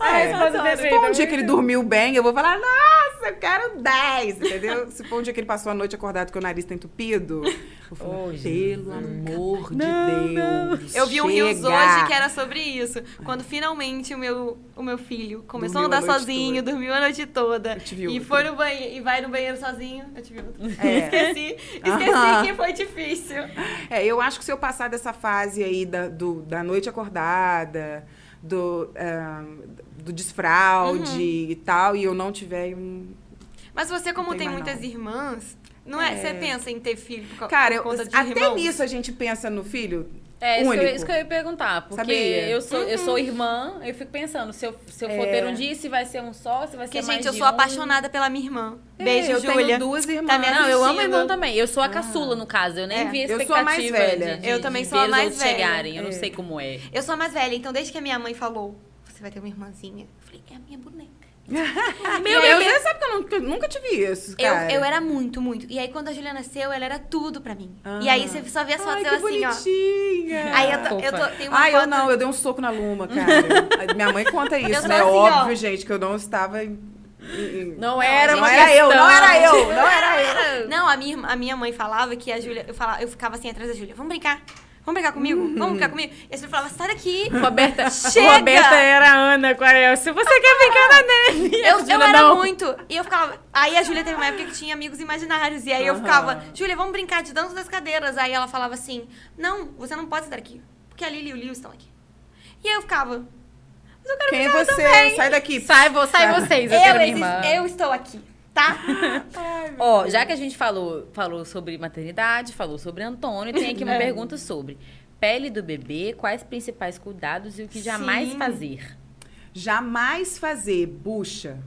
É, resposta se for um dia que ele dormiu bem, eu vou falar, nossa, eu quero 10, entendeu? Se for um dia que ele passou a noite acordado que o nariz tá entupido, Eu falei, Oh, pelo amor de Não, Deus. Eu vi um. Reels hoje que era sobre isso. Quando finalmente o meu, o meu filho começou Dormiu a a andar noite sozinho, toda. dormiu a noite toda. E foi no banheiro e vai no banheiro sozinho. Eu tive outro. É. Esqueci. Esqueci Aham. que foi difícil. É, eu acho que se eu passar dessa fase aí da, do, da noite acordada, do, ah, do desfraude Uhum. e tal, e eu não tiver um. Mas você, como tem, muitas não. irmãs, não é? É. Você pensa em ter filho por, ca- Cara, por eu- conta de até irmãos? nisso a gente pensa no filho É, isso que, eu, isso que eu ia perguntar. Porque Sabia? eu sou, eu sou irmã, eu fico pensando, se eu, se eu for É. ter um dia, se vai ser um só, se vai Porque, ser mais gente, eu sou um. apaixonada pela minha irmã. É, Beijo, eu Júlia. tenho duas irmãs. Tá me Não, eu amo irmão também. Eu sou a caçula, no caso. Eu nem É. vi a Eu sou a expectativa mais velha. de, de, Eu também de sou a mais velha. chegarem. Eu não É. sei como é. Eu sou a mais velha, então desde que a minha mãe falou, você vai ter uma irmãzinha, eu falei, é a minha boneca. Meu Deus, você sabe que eu nunca, nunca tive isso, Eu, cara. eu era muito, muito. E aí, quando a Julia nasceu, ela era tudo pra mim. E aí, você só vê as fotos Ai, dela que assim, ó. bonitinha. Aí, eu, tô, eu tô, tem uma Ai, foto... eu não, eu dei um soco na Luma, cara. Minha mãe conta isso, né? assim, ó. Óbvio, gente, que eu não estava. Não era não era eu, não era eu, não era eu. Não, a minha, a minha mãe falava que a Júlia... Eu, falava, eu ficava assim atrás da Júlia. Vamos brincar? Vamos brincar comigo? Vamos brincar comigo? E a Júlia falava, sai daqui. Roberta, Chega! Roberta era a Ana com a Elsa. Você quer brincar na neve? Eu, eu era não. muito. E eu ficava. Aí a Júlia teve uma época que tinha amigos imaginários. E aí eu Aham. ficava, Júlia, vamos brincar de dança das cadeiras. Aí ela falava assim: Não, você não pode estar aqui. Porque a Lili e o Lio estão aqui. E aí eu ficava. Mas eu quero Quem é você? também. Sai daqui. Sai, vo- sai vocês, eu, Eu, quero minha irmã. eu estou aqui, tá? Ó, já que a gente falou, falou sobre maternidade, falou sobre Antônio, tem aqui uma É. pergunta sobre pele do bebê, quais principais cuidados e o que jamais Sim. fazer? Jamais fazer bucha.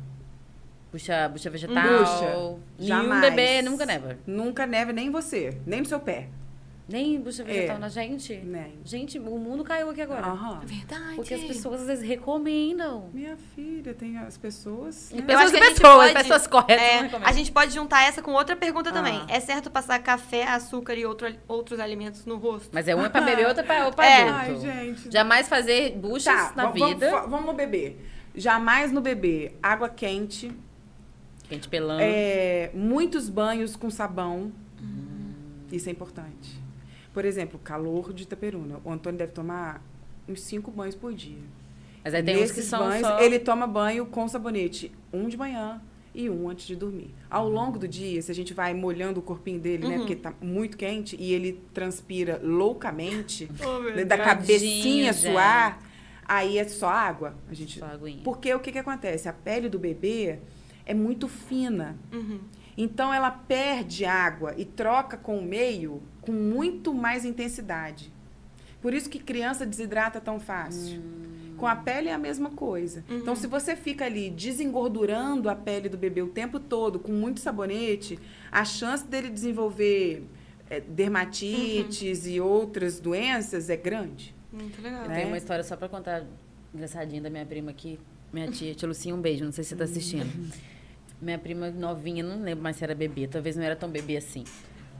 Bucha, bucha vegetal. Bucha. Nenhum Jamais. bebê, nunca never. Nunca neve nem você, nem no seu pé. Nem bucha vegetal É. na gente. Nem. Gente, o mundo caiu aqui agora. Aham. Verdade. Porque as pessoas às vezes recomendam. Minha filha, tem as pessoas. E né? A gente pessoas, pode- pessoas corretas É, recomendam. a gente pode juntar essa com outra pergunta também. Ah. É certo passar café, açúcar e outro- outros alimentos no rosto? Mas é uma é pra beber, outra é pra, pra É. adulto. Ai, gente. Jamais fazer buchas Tá, na vida. Vamos, vamos no bebê. Jamais no bebê. Água quente. Quente pelando. é, muitos banhos com sabão. Hum. Isso é importante. Por exemplo, calor de Itaperuna. O Antônio deve tomar uns cinco banhos por dia. Mas aí tem uns que Nesses são banhos, só... ele toma banho com sabonete. Um de manhã e um antes de dormir. Ao longo do dia, se a gente vai molhando o corpinho dele, né? Uhum. Porque tá muito quente e ele transpira loucamente, Oh, né, da Tadinho, cabecinha gente. suar, aí é só água. A gente... Só aguinha. Porque o que, que acontece? A pele do bebê é muito fina. Uhum. Então ela perde água e troca com o meio com muito mais intensidade. Por isso que criança desidrata tão fácil. Com a pele é a mesma coisa. Então, se você fica ali desengordurando a pele do bebê o tempo todo com muito sabonete, a chance dele desenvolver eh, dermatites e outras doenças é grande. Muito legal. Eu né? tenho uma história só pra contar engraçadinha da minha prima aqui. Minha tia, tia Lucinha, um beijo, não sei se você tá assistindo. Minha prima novinha, não lembro mais se era bebê, talvez não era tão bebê assim.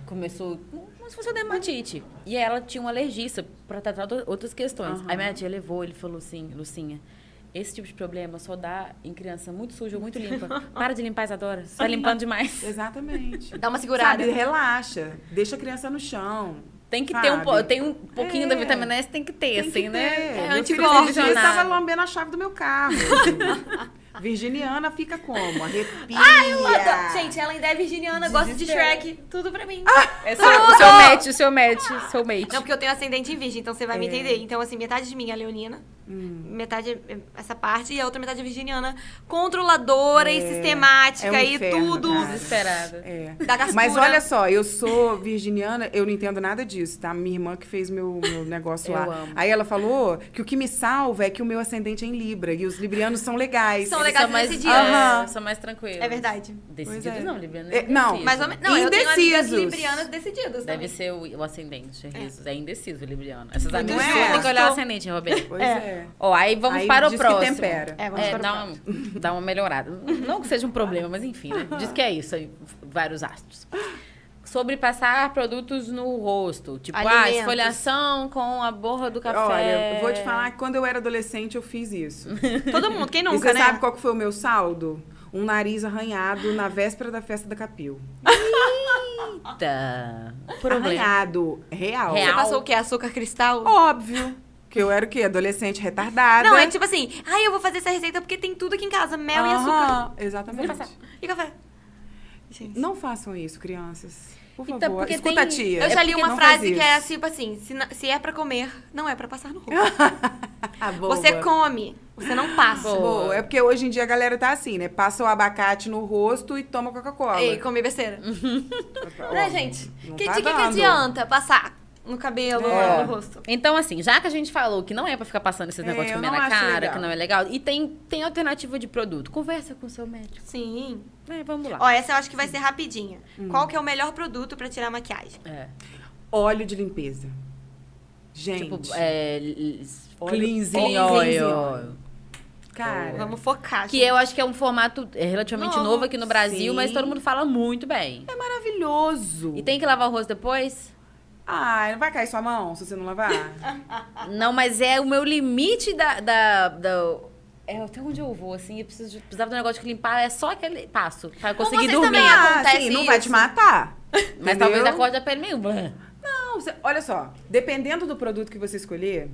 Começou como se fosse uma dermatite. E ela tinha um alergista pra tratar outras questões. Aham. Aí minha tia levou, ele falou assim, Lucinha, esse tipo de problema só dá em criança muito suja ou muito limpa. Para de limpar, Isadora. Você tá limpando demais. Exatamente. Dá uma segurada. Sabe, relaxa. Deixa a criança no chão. Tem que ter um, Sabe? tem um pouquinho da É. vitamina S, tem que ter, Tem assim, que né? ter. É, esses dias Visionado. estava lambendo a chave do meu carro. Virginiana fica como? Arrepia. Ai, eu adoro. Gente, ela ainda é virginiana, gosta de. Shrek. Tudo pra mim. É seu, o seu match, o seu match, o seu mate. Não, porque eu tenho ascendente em virgem, então você vai me É. entender. Então, assim, metade de mim é leonina, Hum. metade é essa parte, e a outra metade é virginiana. Controladora e É. sistemática É um e inferno, tudo. cara. Desesperada. É. Da gastura. Mas olha só, eu sou virginiana, eu não entendo nada disso, tá? Minha irmã que fez meu, meu negócio Eu lá. amo. Aí ela falou que o que me salva é que o meu ascendente é em Libra e os librianos são legais. São Eles legais são mais, decididos. É, são mais tranquilos. É verdade. Decididos é. não, Libriano É, não, indeciso. Mais ou menos. Não, eu tenho amigas Indecisos. librianas decididas Deve também. ser o, o ascendente, é. é indeciso o libriano. Essas amigas Não é? têm que olhar o ascendente, Roberto. Pois É. é. Ó, aí vamos Aí para o diz que próximo. tempera. É, vamos para o dá, uma, dá uma melhorada. Não que seja um problema, mas enfim, né? Diz que é isso, aí, vários astros. Sobre passar produtos no rosto. Tipo, ah, Alimentos. esfoliação com a borra do café. Olha, eu vou te falar que quando eu era adolescente eu fiz isso. Todo mundo, quem e nunca, você né? sabe qual que foi o meu saldo? Um nariz arranhado na véspera da festa da Capil. Eita! Problema. Arranhado. Real. Você Real. passou o quê? Açúcar cristal? Óbvio. Que eu era o quê? Adolescente retardada. Não, é tipo assim, ai, eu vou fazer essa receita porque tem tudo aqui em casa, mel e açúcar. Aham, Exatamente. E café. Gente. Não façam isso, crianças. Por Então, favor. porque Escuta tem- a tia. Eu já É li porque uma frase que é tipo assim, se, na- se é pra comer, não é pra passar no rosto. Ah. Você come, você não passa. Boa. Boa. É porque hoje em dia a galera tá assim, né? Passa o abacate no rosto e toma Coca-Cola. E comer besteira. Né, gente? não Que, tá que, que adianta passar no cabelo, É. no rosto? Então, assim, já que a gente falou que não é pra ficar passando esses É, negócios de comer na cara, legal. que não é legal, e tem, tem alternativa de produto, conversa com o seu médico. Sim. É, vamos lá. Ó, essa eu acho que vai ser rapidinha. Hum. Qual que é o melhor produto pra tirar maquiagem? É. Óleo de limpeza. Gente. Tipo, é, cleansing oil. Cara. Vamos focar. Que gente. eu acho que é um formato é, relativamente Novo, novo aqui no Brasil, sim. mas todo mundo fala muito bem. É maravilhoso. E tem que lavar o rosto depois? Ai, não vai cair sua mão se você não lavar? Não, mas é o meu limite da. da, da- é até onde eu vou, assim, eu preciso de- precisava de um negócio de limpar, é só aquele passo pra eu Com conseguir vocês dormir. também ah, acontece sim, não vai te isso? matar. Mas entendeu? talvez acorde a pele meio. Não, você- olha só. Dependendo do produto que você escolher,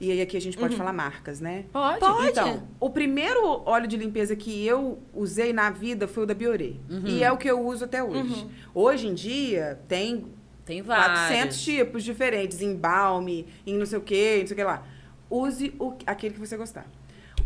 e aí aqui a gente Uhum. pode falar marcas, né? Pode. Pode. Então, o primeiro óleo de limpeza que eu usei na vida foi o da Bioré. E é o que eu uso até hoje. Hoje em dia, tem Tem vários. 400 tipos diferentes, em balme, em não sei o que, não sei o que lá. Use o, aquele que você gostar.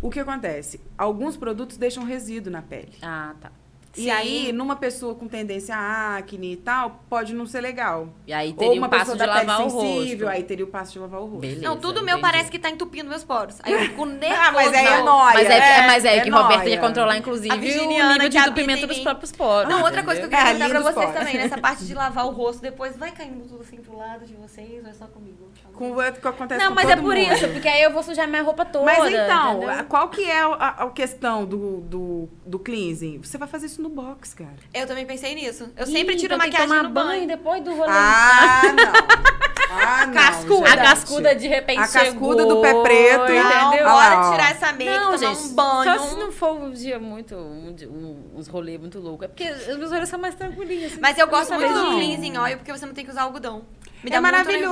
O que acontece? Alguns produtos deixam resíduo na pele. Ah, tá. E Sim. aí, numa pessoa com tendência a acne e tal, pode não ser legal. E aí Ou teria uma o passo pessoa de lavar o sensível, rosto. aí teria o passo de lavar o rosto. Beleza. Não, tudo meu entendi. parece que tá entupindo meus poros. Aí eu fico nervoso. Ah, mas aí é não. nóia. Mas é, é, mas é, é que Roberta nóia. ia controlar, A inclusive, o nível de entupimento dos próprios poros. Não, outra coisa que eu É, quero perguntar lindos pra vocês poros. também, nessa parte de lavar o rosto, depois vai caindo tudo assim pro lado de vocês ou é só comigo? Com o que acontece Não, com mas todo é por mundo. isso, porque aí eu vou sujar minha roupa toda. Mas então, entendeu? qual que é a, a questão do, do, do cleansing? Você vai fazer isso no box, cara. Eu também pensei nisso. Eu sempre Ih, tiro então tem que maquiagem tomar no banho. depois do rolê. Ah, não. Ah, não. Cascuda. a cascuda de repente A cascuda chegou, do pé preto, Não, entendeu? Bora ó. tirar essa make, Não, tomar gente, um banho. só se não for um dia muito, um, um- uns rolês muito loucos. É porque os meus rolês são mais tranquilinhos. assim. Mas eu gosto muito do cleansing oil porque você não tem que usar algodão. Me É dá muito nervoso.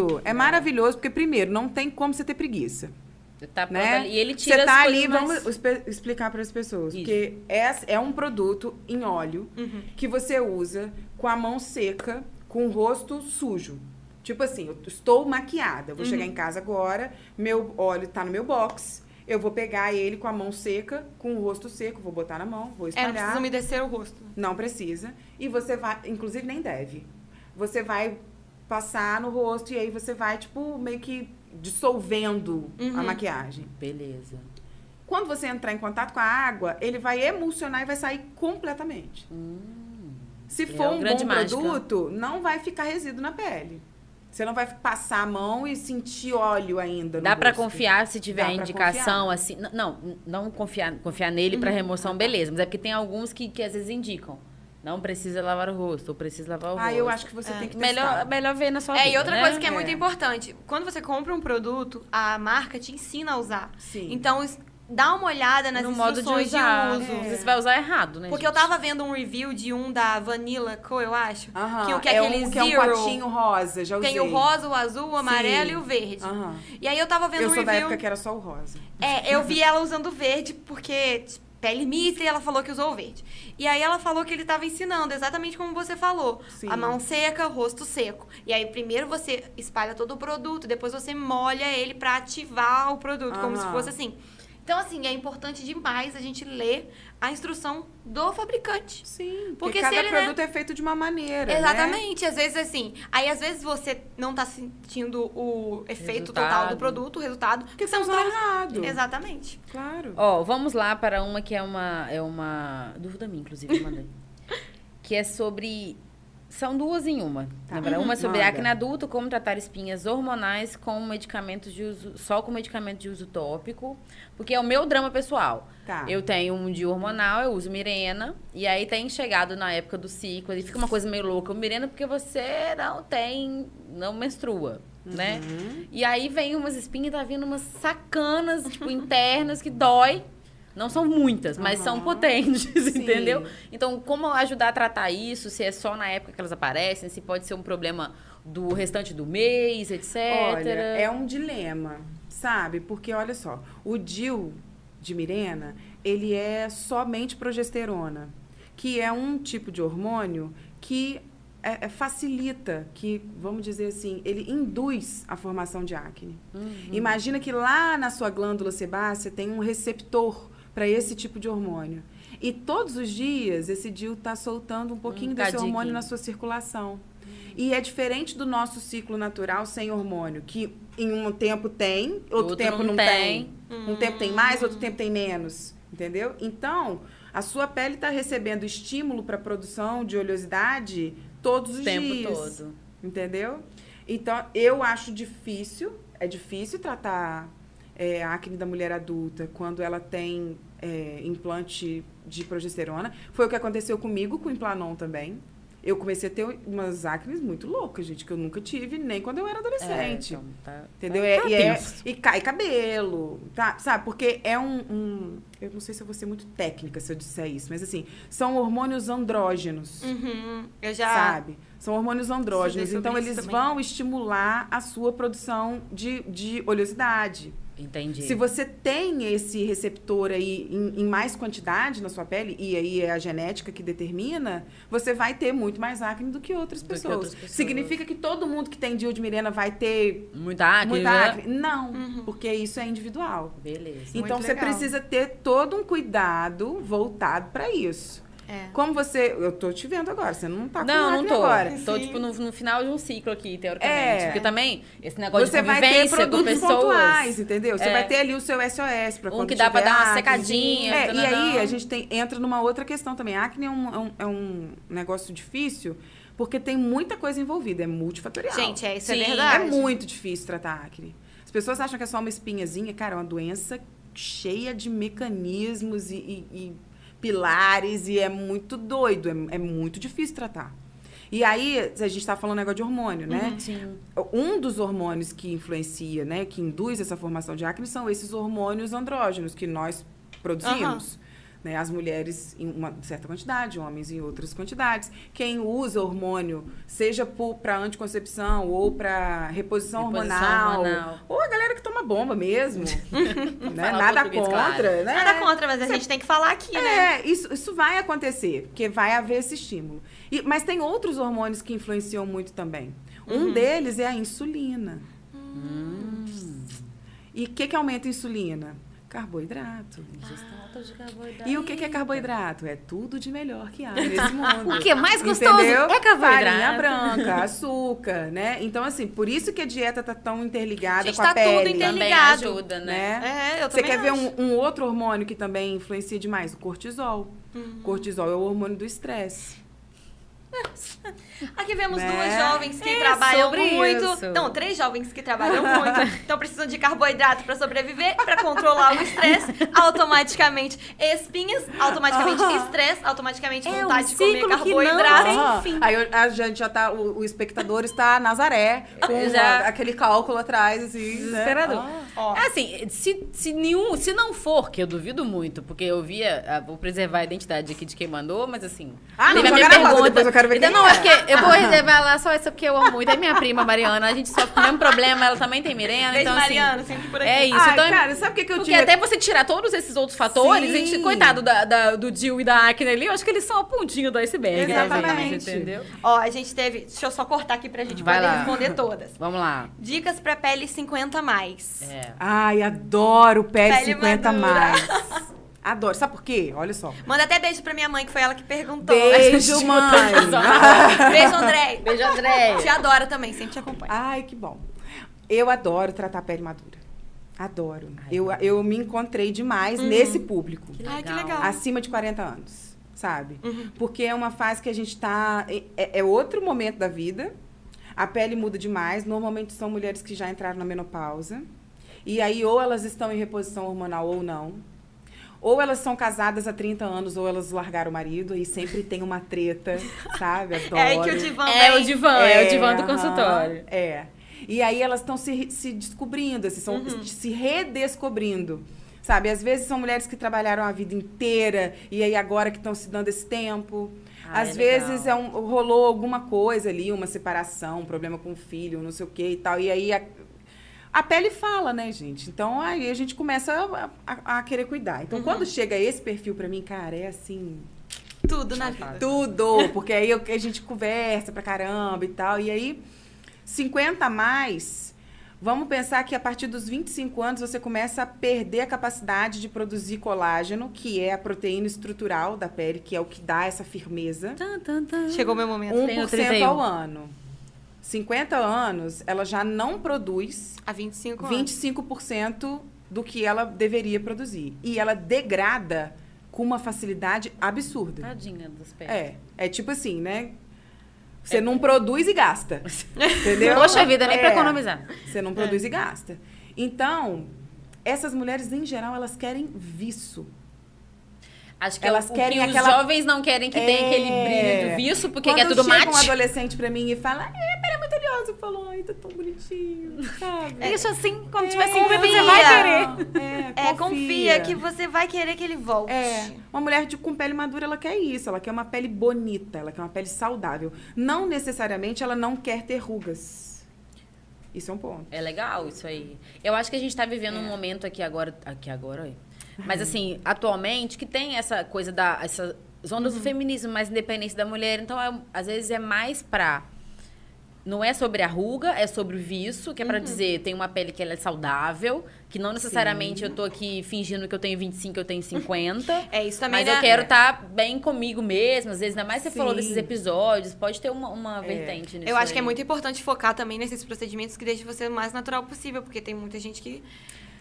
maravilhoso. É maravilhoso, porque primeiro, não tem como você ter preguiça. Tá Né? E ele tira Você tá as ali, vamos mais- espe- explicar para as pessoas. Isso. Porque é, é um produto em óleo Uhum. que você usa com a mão seca, com o rosto sujo. Tipo assim, eu estou maquiada. Uhum. Vou chegar em casa agora, meu óleo tá no meu box. Eu vou pegar ele com a mão seca, com o rosto seco, vou botar na mão, vou É, não espalhar. precisa umedecer o rosto. Não precisa. E você vai, inclusive nem deve. Você vai passar no rosto e aí você vai, tipo, meio que dissolvendo a Uhum. maquiagem. Beleza. Quando você entrar em contato com a água, ele vai emulsionar e vai sair completamente. Se É for uma um bom mágica. produto, não vai ficar resíduo na pele. Você não vai passar a mão e sentir óleo ainda Dá pra rosto. confiar se tiver Dá indicação, assim. Não, não confiar, confiar nele Uhum. pra remoção, beleza. Mas é porque tem alguns que, que às vezes indicam. Não precisa lavar o rosto, ou precisa lavar o Ah, rosto. eu acho que você tem que Melhor, testar. melhor ver na sua É, vida, e outra né? coisa que é, É. muito importante. Quando você compra um produto, a marca te ensina a usar. Sim. Então, dá uma olhada nas no modo de instruções de, usar. uso. Vezes Você vai usar errado, né? Porque eu gente? tava vendo um review de um da Vanilla Co, eu acho. Aham, Que, o que é, é aquele um que é um zero. potinho rosa, já usei. Tem o rosa, o azul, o amarelo Sim. e o verde. Aham. E aí eu tava vendo Eu um sou da review. época que era só o rosa. É, eu vi ela usando verde porque tipo, pele mista e ela falou que usou o verde. E aí ela falou que ele tava ensinando exatamente como você falou. Sim. A mão seca, rosto seco. E aí primeiro você espalha todo o produto, depois você molha ele pra ativar o produto, como se fosse assim. Então, assim, é importante demais a gente ler a instrução do fabricante. Sim, porque, Porque cada se ele, né? produto é feito de uma maneira, né? Exatamente, às vezes assim. Aí às vezes você não tá sentindo o efeito total Resultado. do produto, o resultado. Porque não usou tá errado. Exatamente. Claro. Ó, vamos lá para uma que é uma. É uma. Dúvida minha, inclusive, mandei. que é sobre. São duas em uma. Tá. Verdade, uma sobre Manda. acne adulto, como tratar espinhas hormonais com medicamentos de uso. Só com medicamento de uso tópico. Porque é o meu drama pessoal. Tá. Eu tenho um de hormonal, eu uso Mirena. E aí tem chegado na época do ciclo. E fica uma coisa meio louca. O Mirena, porque você não tem. Não menstrua. Né? Uhum. E aí vem umas espinhas, tá vindo umas sacanas, tipo, internas, que dói. Não são muitas, mas são Aham. potentes, Sim. entendeu? Então, como ajudar a tratar isso? Se é só na época que elas aparecem, se pode ser um problema do restante do mês, etc. Olha, é um dilema, sabe? Porque, olha só, o DIL de Mirena, ele é somente progesterona, que é um tipo de hormônio que é- é- facilita, que, vamos dizer assim, ele induz a formação de acne. Imagina que lá na sua glândula sebácea tem um receptor para esse tipo de hormônio. E todos os dias esse DIL está soltando um pouquinho desse cadinho. hormônio na sua circulação. E é diferente do nosso ciclo natural sem hormônio, que em um tempo tem, outro, Outro tempo não não tem. tem. Um tempo tem mais, outro tempo tem menos. Entendeu? Então, a sua pele está recebendo estímulo para a produção de oleosidade todos o os tempo dias. todo. Entendeu? Então, eu acho difícil, é difícil tratar é, a acne da mulher adulta quando ela tem é, implante de progesterona. Foi o que aconteceu comigo com o Implanon também. Eu comecei a ter umas acnes muito loucas, gente, que eu nunca tive, nem quando eu era adolescente. É, então, tá- Entendeu? tá- tá e, é- e cai cabelo, tá? Sabe? Porque é um, um- Eu não sei se eu vou ser muito técnica se eu disser isso, mas assim, são hormônios andrógenos. Uhum. Eu já. Sabe? São hormônios andrógenos. Então, eles também. vão estimular a sua produção de, de oleosidade. Entendi. Se você tem esse receptor aí em, em mais quantidade na sua pele, e aí é a genética que determina, você vai ter muito mais acne do que outras, Do que pessoas. outras pessoas. Significa que todo mundo que tem DIL de Mirena vai ter Muita acne, muita né? acne? Não, porque isso é individual. Beleza. então você legal. precisa ter todo um cuidado voltado para isso. É. Como você. Eu tô te vendo agora, você não tá com Não, não tô. agora. Tô, Sim. tipo, no, no final de um ciclo aqui, teoricamente. É. Porque também, esse negócio Você de vai ter convivência com produtos pessoas... pontuais, entendeu? Você É. vai ter ali o seu SOS para Um quando que dá pra dar uma acne. secadinha, É, e aí a gente tem, entra numa outra questão também. Acne é um, é um, é um negócio difícil porque tem muita coisa envolvida, é multifatorial. Gente, é, isso Sim. é É verdade. muito difícil tratar acne. As pessoas acham que é só uma espinhazinha. Cara, é uma doença cheia de mecanismos e, e- e pilares e é muito doido. É, é muito difícil tratar. E aí, a gente está falando negócio de hormônio, né? Sim. Um dos hormônios que influencia, né, que induz essa formação de acne são esses hormônios andrógenos que nós produzimos. Né? As mulheres em uma certa quantidade, homens em outras quantidades. Quem usa hormônio, seja para anticoncepção ou para reposição, Reposição hormonal, hormonal. ou a galera que toma bomba mesmo, né? Nada contra, claro. né? Nada contra, mas a gente tem que falar aqui, né? É, isso, isso vai acontecer, porque vai haver esse estímulo. E- mas tem outros hormônios que influenciam muito também. Um deles é a insulina. E o que, que aumenta a insulina? Carboidrato. E o que, que é carboidrato? É tudo de melhor que há nesse mundo. O que é mais gostoso Entendeu? é carboidrato. Farinha branca, açúcar, né? Então, assim, por isso que a dieta tá tão interligada Gente, com a tá tudo pele. interligado. Também ligado. ajuda, né? né? É, eu Você quer ver acho. um, um outro hormônio que também influencia demais? O cortisol. Uhum. Cortisol é o hormônio do estresse. Aqui vemos Né? duas jovens que É, trabalham muito. isso. Não, três jovens que trabalham muito. Então precisam de carboidrato pra sobreviver, pra controlar o estresse. Automaticamente espinhas, automaticamente estresse, automaticamente É vontade um de comer ciclo que não carboidrato. fim. Aí a gente já tá, o, o espectador está a Nazaré, com Já. a- aquele cálculo atrás, assim, né? Desesperador. Ah. Ó. É assim, se, se nenhum, se não for, que eu duvido muito, porque eu via, vou preservar a identidade aqui de quem mandou, mas assim. Ah, não, minha pergunta. Quero ver então, quem não, é. é porque eu vou reservar lá só essa porque eu amo muito. É minha prima, Mariana, a gente sofre com o mesmo problema, ela também tem Mirena, Beijo, então Mariana, assim. sempre por aqui. É isso, Ai, então. cara, sabe o que, que eu porque tinha... até você tirar todos esses outros fatores, Sim. a gente, coitado da, da- do Dil e da Acne ali, eu acho que eles são a pontinha do iceberg, né, Exatamente. gente? Entendeu? Ó, a gente teve. Deixa eu só cortar aqui pra gente Vai poder lá. responder todas. Vamos lá. Dicas pra pele 50 mais. É. Ai, adoro pele, Pele 50 madura. mais. Adoro. Sabe por quê? Olha só. Manda até beijo pra minha mãe, que foi ela que perguntou. Beijo, mãe. beijo, André. Beijo, André. Te adora também, sempre te acompanha. Ai, que bom. Eu adoro tratar pele madura. Adoro. Eu, eu me encontrei demais nesse público. Ai, que legal. Acima de 40 anos, sabe? Porque é uma fase que a gente tá. É, é outro momento da vida. A pele muda demais. Normalmente são mulheres que já entraram na menopausa. E aí, ou elas estão em reposição hormonal ou não. Ou elas são casadas há 30 anos, ou elas largaram o marido, e sempre tem uma treta, sabe? Adoro. É aí que o divã É vem. o divã, é, o divã do aham, consultório. É. E aí elas estão se, se descobrindo, assim, são, Uhum. se redescobrindo. Sabe, às vezes são mulheres que trabalharam a vida inteira e aí agora que estão se dando esse tempo. Ah, às é vezes é um- rolou alguma coisa ali, uma separação, um problema com o filho, não sei o que e tal. E aí a, a pele fala, né, gente? Então aí a gente começa a, a- a querer cuidar. Então quando chega esse perfil pra mim, cara, é assim, Tudo na vida. tudo, porque aí eu- a gente conversa pra caramba e tal. E aí, 50 a mais, vamos pensar que a partir dos 25 anos você começa a perder a capacidade de produzir colágeno, que é a proteína estrutural da pele, que é o que dá essa firmeza. Tan, tan, tan. Chegou o meu momento. 1% Tenho 31. ao ano. 50 anos, ela já não produz Há 25 anos. 25% do que ela deveria produzir. E ela degrada com uma facilidade absurda. Tadinha dos pés. É, é tipo assim, né? Você não produz e gasta. Entendeu? Poxa vida, nem pra É, economizar. Você não produz e gasta. Então, essas mulheres, em geral, elas querem viço. Acho que Elas é o, querem o que aquela- os jovens não querem que tenha aquele brilho do viço, porque Quando é tudo chega mate. um adolescente pra mim e fala, é, pera, é muito oleoso. Eu falo, ai, tá tão bonitinho, sabe? É isso assim, quando É, tiver 50, confia. você vai querer. É, É, confia que você vai querer que ele volte. É, uma mulher de, com pele madura, ela quer isso. Ela quer uma pele bonita, ela quer uma pele saudável. Não necessariamente ela não quer ter rugas. Isso é um ponto. É legal isso aí. Eu acho que a gente tá vivendo É. um momento aqui agora. Aqui agora, olha. Mas assim, atualmente, que tem essa coisa da. Essas ondas Uhum. do feminismo, mais independência da mulher. Então, é- às vezes é mais pra. Não é sobre a ruga, é sobre o viço, que é Uhum. pra dizer, tem uma pele que ela é saudável, que não necessariamente eu tô aqui fingindo que eu tenho 25, eu tenho 50. É isso também, Mas né? eu quero estar bem comigo mesma, às vezes, ainda mais você falou Sim. desses episódios, pode ter uma, uma É. vertente nisso. Eu acho que é aí. muito importante focar também nesses procedimentos que deixam você o mais natural possível, porque tem muita gente que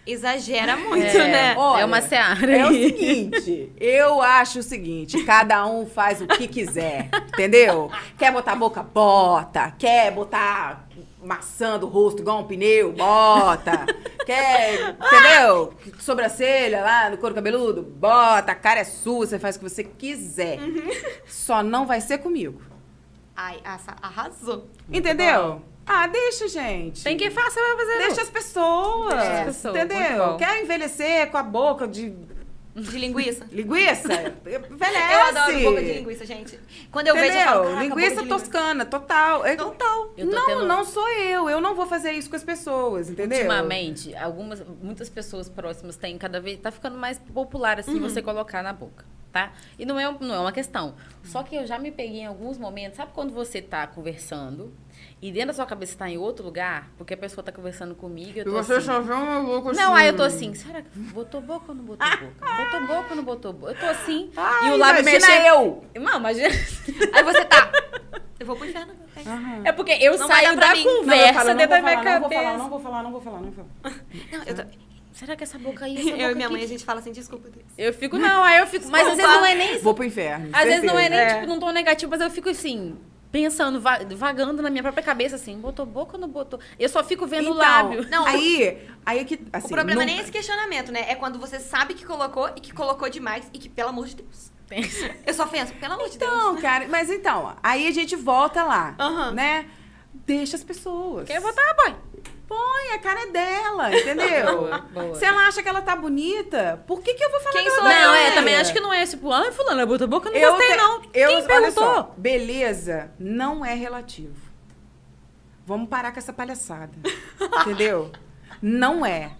exagera muito, É. né? Olha, é uma seara. É o seguinte, eu acho o seguinte, cada um faz o que quiser, entendeu? Quer botar a boca, bota. Quer botar maçã do rosto igual um pneu, bota. Quer, entendeu? Sobrancelha lá no couro cabeludo, bota. A cara é sua, você faz o que você quiser. Só não vai ser comigo. Ai, arrasou. Entendeu? Ah, deixa, gente. Tem quem faça, vai fazer. Deixa as pessoas. Deixa as pessoas, Entendeu? Quer envelhecer com a boca de De linguiça. linguiça? Envelhece. Eu adoro boca de linguiça, gente. Quando eu Entendeu? vejo, eu falo, "Caraca, linguiça boca de toscana, total. É- Total. Não, tendo- não sou eu. Eu não vou fazer isso com as pessoas, entendeu? Ultimamente, algumas, muitas pessoas próximas têm cada vez. Tá ficando mais popular assim você colocar na boca, tá? E não é, não é uma questão. Só que eu já me peguei em alguns momentos, sabe quando você tá conversando e dentro da sua cabeça tá em outro lugar? Porque a pessoa tá conversando comigo e eu tô assim. vê uma boca Não, aí eu tô assim, será que botou boca ou não botou boca? Botou boca ou não botou boca? Eu tô assim, Ai, e o lábio imagina mexendo. eu. Não, imagina. Aí você tá. Eu vou pro inferno. É porque eu Não saio da mim. Não, eu conversa falo, não dentro vou da minha falar, não vou cabeça. falar, não vou falar, não vou falar, não vou falar. Não, eu, tô... Será que essa boca aí, essa boca eu e minha aqui- mãe, a gente fala assim, desculpa, Deus. Eu fico, não, aí eu fico. Mas às vezes não é nem. Vou pro inferno. Às vezes não é nem, certeza. tipo, num tom negativo, mas eu fico assim, pensando, va- vagando na minha própria cabeça, assim, botou boca ou não botou? Eu só fico vendo o Então, lábio. Não, aí, aí que, assim, o problema nunca- nem é esse questionamento, né? É quando você sabe que colocou e que colocou demais e que, pelo amor de Deus. Eu só penso, pelo amor de Deus. Então, cara, mas então, aí a gente volta lá, Aham. né? Deixa as pessoas. Quer botar, boy? Põe, a cara é dela, entendeu? Boa, boa. Se ela acha que ela tá bonita, por que que eu vou falar Quem que ela sou tá Não, é, também acho que não é tipo, ah, fulana, botou boca, eu não Eu gostei, te- não. Eu, Quem perguntou? só, beleza não é relativo. Vamos parar com essa palhaçada. entendeu? Não é.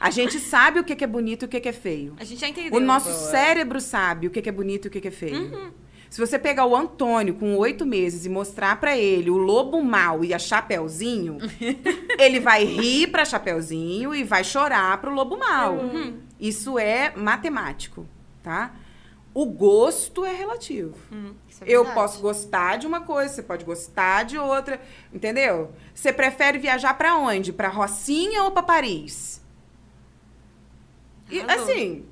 A gente sabe o que que é bonito e o que que é feio. A gente já entendeu. O nosso Boa. cérebro sabe o que que é bonito e o que que é feio. Uhum. Se você pegar o Antônio com oito meses e mostrar pra ele o lobo mal e a Chapeuzinho, ele vai rir pra Chapeuzinho e vai chorar pro lobo mal. Uhum. Isso é matemático, tá? O gosto é relativo. Hum, isso é Eu posso gostar de uma coisa, você pode gostar de outra, entendeu? Você prefere viajar pra onde? Pra Rocinha ou pra Paris? E, assim,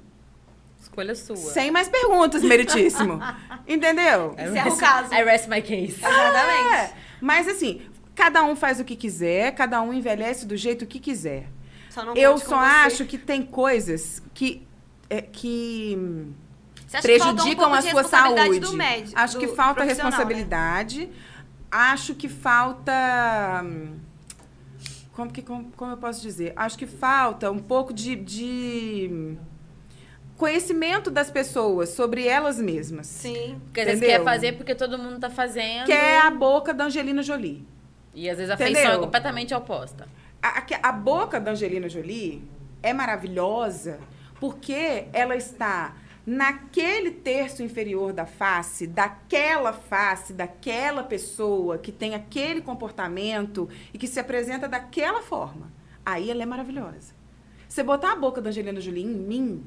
Escolha sua. sem mais perguntas, meritíssimo. Entendeu? Encerra o caso. I rest my case. Exatamente. É, mas assim, cada um faz o que quiser, cada um envelhece do jeito que quiser. Só não Eu só acho que tem coisas que, é, que um prejudicam pouco a sua saúde. Do médico, acho que falta né? responsabilidade. Acho que falta. hum, como, que, como, como eu posso dizer? Acho que falta um pouco de, de conhecimento das pessoas sobre elas mesmas. Sim. Porque às vezes quer fazer porque todo mundo tá fazendo. Que é a boca da Angelina Jolie. E às vezes a Entendeu? feição é completamente oposta. A, a- a boca da Angelina Jolie é maravilhosa porque ela está naquele terço inferior da face, daquela face, daquela pessoa que tem aquele comportamento e que se apresenta daquela forma. Aí ela é maravilhosa. Você botar a boca da Angelina Jolie em mim,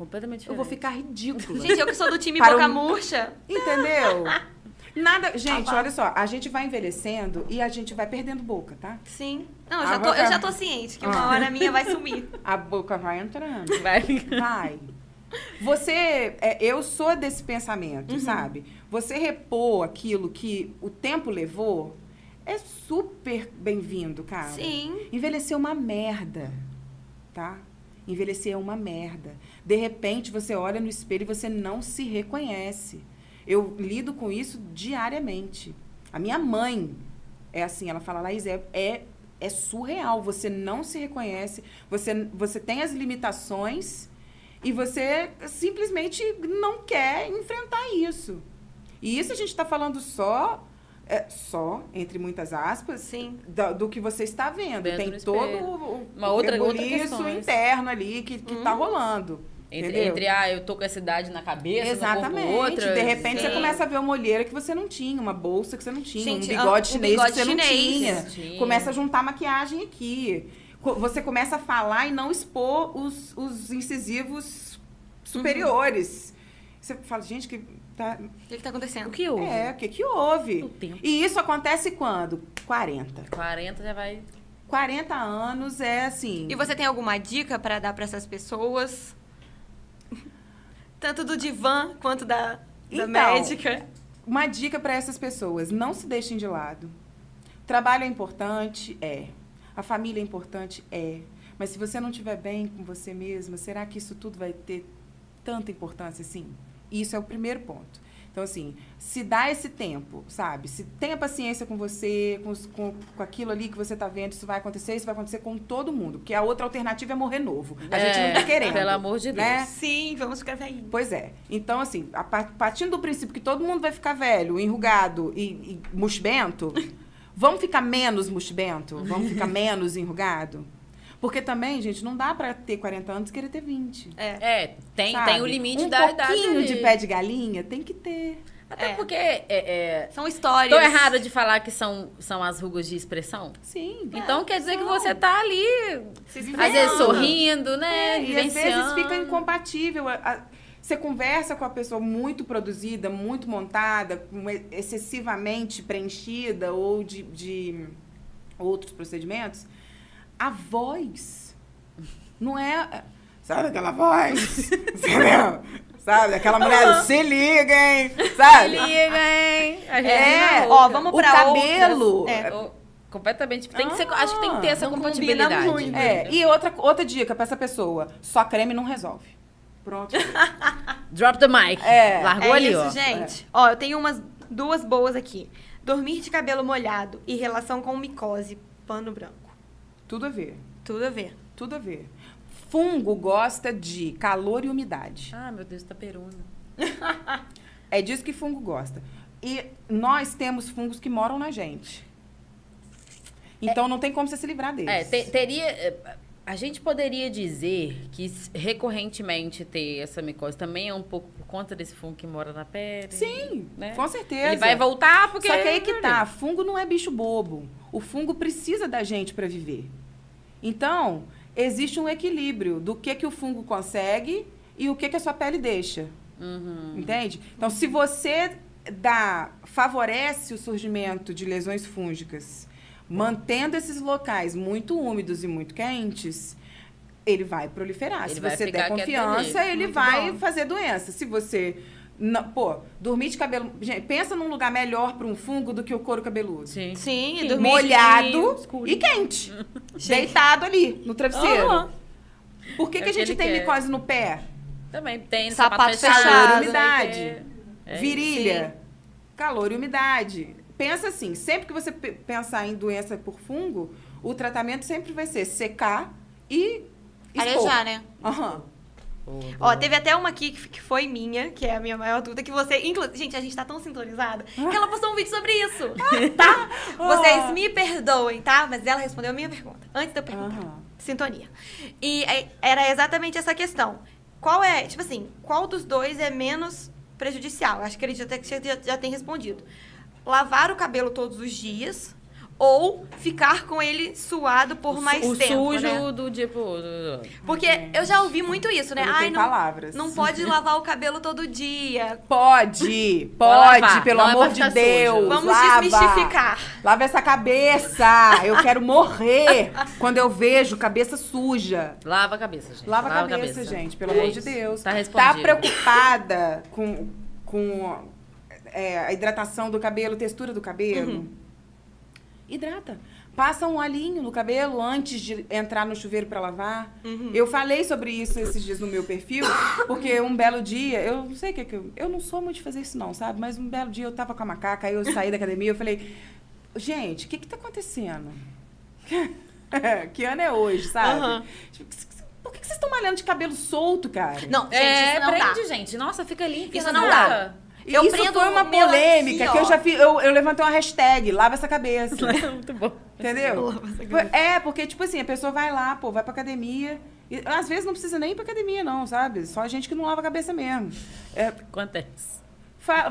Completamente eu diferente. vou ficar ridícula. Gente, eu que sou do time Para boca um- murcha. Entendeu? Nada. Gente, Ah, olha só, a gente vai envelhecendo e a gente vai perdendo boca, tá? Sim. Não, eu já, tô, eu boca- já tô ciente que uma Ah. hora minha vai sumir. A boca vai entrando. Vai. Vai. Você, é, eu sou desse pensamento, sabe? Você repor aquilo que o tempo levou é super bem-vindo, cara. Sim. Envelhecer é uma merda, tá? Envelhecer é uma merda. De repente, você olha no espelho e você não se reconhece. Eu lido com isso diariamente. A minha mãe é assim, ela fala, Laís, é, é, é surreal. Você não se reconhece, você, você tem as limitações e você simplesmente não quer enfrentar isso. E isso a gente está falando só, é, só, entre muitas aspas, Sim. do, do que você está vendo. Dentro Tem do todo o, Uma outra- outra rebuliço questões. interno ali que, que tá rolando. Entre, entre, ah, eu tô com essa idade na cabeça, Exatamente. no corpo, outra. de repente você sim. começa a ver uma olheira que você não tinha, uma bolsa que você não tinha, Gente, um bigode um chinês bigode que você não chinês. tinha. Tinha. Começa a juntar maquiagem aqui. Você começa a falar e não expor os, os incisivos superiores. Você fala, gente, que tá, O que, que tá acontecendo? O que houve? é, o que que houve? O tempo. E isso acontece quando? 40. 40 já vai. 40 anos é assim. E você tem alguma dica pra dar pra essas pessoas? Tanto do divã quanto da, da Então, médica. Uma dica para essas pessoas: não se deixem de lado. O trabalho é importante? É. A família é importante? É. Mas se você não estiver bem com você mesma, será que isso tudo vai ter tanta importância assim? Isso é o primeiro ponto. Então, assim, se dá esse tempo, sabe? Se tenha paciência com você, com, com, com aquilo ali que você tá vendo, isso vai acontecer, isso vai acontecer com todo mundo. Porque a outra alternativa é morrer novo. A gente É, não tá querendo. Pelo amor de Deus. né? Sim, vamos ficar velhinhos. Pois é. Então, assim, a par- partindo do princípio que todo mundo vai ficar velho, enrugado e, e murchibento, vamos ficar menos murchibento? Vamos ficar menos enrugado? Porque também, gente, não dá pra ter 40 anos e querer ter 20. É. É, tem, sabe? tem o limite um da idade. pouquinho ali. de pé de galinha tem que ter. Até É. porque. É, é, São histórias. tô errada de falar que são, são as rugas de expressão? Sim. Então quer dizer que você tá ali, às vezes sorrindo, né? É, e às vezes fica incompatível. A- a- Você conversa com a pessoa muito produzida, muito montada, excessivamente preenchida ou de, de outros procedimentos. A voz não é. Sabe aquela voz? Entendeu? Sabe? Aquela mulher, se liga, hein? Sabe? Se liga, hein? É, Roca. ó, vamos o pra cabelo. outras. É. Ô, Completamente. Tem que ser, acho que tem que ter essa compatibilidade. muito. É, e outra, outra dica pra essa pessoa: só creme não resolve. Pronto. Drop the mic. É, Largou é ali, isso, ó. gente. Ó, eu tenho umas duas boas aqui. Dormir de cabelo molhado e relação com micose, pano branco. Tudo a ver. Tudo a ver. Tudo a ver. Fungo gosta de calor e umidade. Ah, meu Deus, tá peruna. É disso que fungo gosta. E nós temos fungos que moram na gente. Então não tem como você se livrar deles. É, te- teria. eh, A gente poderia dizer que recorrentemente ter essa micose também é um pouco conta desse fungo que mora na pele. Sim, né? com certeza. Ele vai voltar porque. Só que aí que tá, fungo não é bicho bobo. O fungo precisa da gente para viver. Então, existe um equilíbrio do que que o fungo consegue e o que que a sua pele deixa. Uhum. Entende? Então, se você dá, favorece o surgimento de lesões fúngicas, mantendo esses locais muito úmidos e muito quentes, ele vai proliferar. Ele se vai você der quieto confiança, ele Muito vai bom. fazer doença. Se você. Não, pô, dormir de cabelo. Gente, pensa num lugar melhor para um fungo do que o couro cabeludo. Sim. Sim, Sim, e dormir Molhado e quente. Deitado ali, no travesseiro. Aham. Por que, É que a que gente ele tem quer. micose no pé? Também tem Sapato sapato, fechado. Calor, umidade. né, que é- é Virilha. Calor e umidade. pensa assim, sempre que você pe- pensar em doença por fungo, o tratamento sempre vai ser secar e. Arejar, né? Aham. Ó, teve até uma aqui que foi minha, que é a minha maior dúvida, que você. Inclu... Gente, a gente tá tão sintonizada que ela postou um vídeo sobre isso. tá? Vocês me perdoem, tá? Mas ela respondeu a minha pergunta. Antes de eu perguntar. Aham. Sintonia. E é, era exatamente essa questão. Qual é, tipo assim, qual dos dois é menos prejudicial? Acho que ele já, até- já, já tem respondido. Lavar o cabelo todos os dias ou ficar com ele suado por mais o tempo, sujo né? do tipo. Porque eu já ouvi muito isso, né? Eu não Ai, não, palavras. não pode lavar o cabelo todo dia. Pode, Pode, pelo não é amor de Deus. sujo. Vamos lava. desmistificar. Lava essa cabeça. Eu quero morrer quando eu vejo cabeça suja. Lava a cabeça, gente. Lava a cabeça, gente, pelo É amor de. Deus. Tá Tá preocupada com, com é, a hidratação do cabelo, textura do cabelo? Uhum. Hidrata. Passa um olhinho no cabelo antes de entrar no chuveiro para lavar. Uhum. Eu falei sobre isso esses dias no meu perfil, porque um belo dia, eu não sei o que que eu. Eu não sou muito de fazer isso, não, sabe? Mas um belo dia eu tava com a macaca, aí eu saí da academia, eu falei, gente, o que que tá acontecendo? que ano é hoje, sabe? Tipo, Por que que vocês estão malhando de cabelo solto, cara? Não, gente, É, isso não dá. prende, gente. Nossa, fica limpo. Isso não dá. Eu isso foi uma polêmica aqui, que eu já fiz. Eu, eu levantei uma hashtag, lava essa cabeça. Muito bom. Entendeu? É, porque, tipo assim, a pessoa vai lá, pô, vai pra academia. E, às vezes não precisa nem ir pra academia, não, sabe? Só gente que não lava a cabeça mesmo. É, Acontece.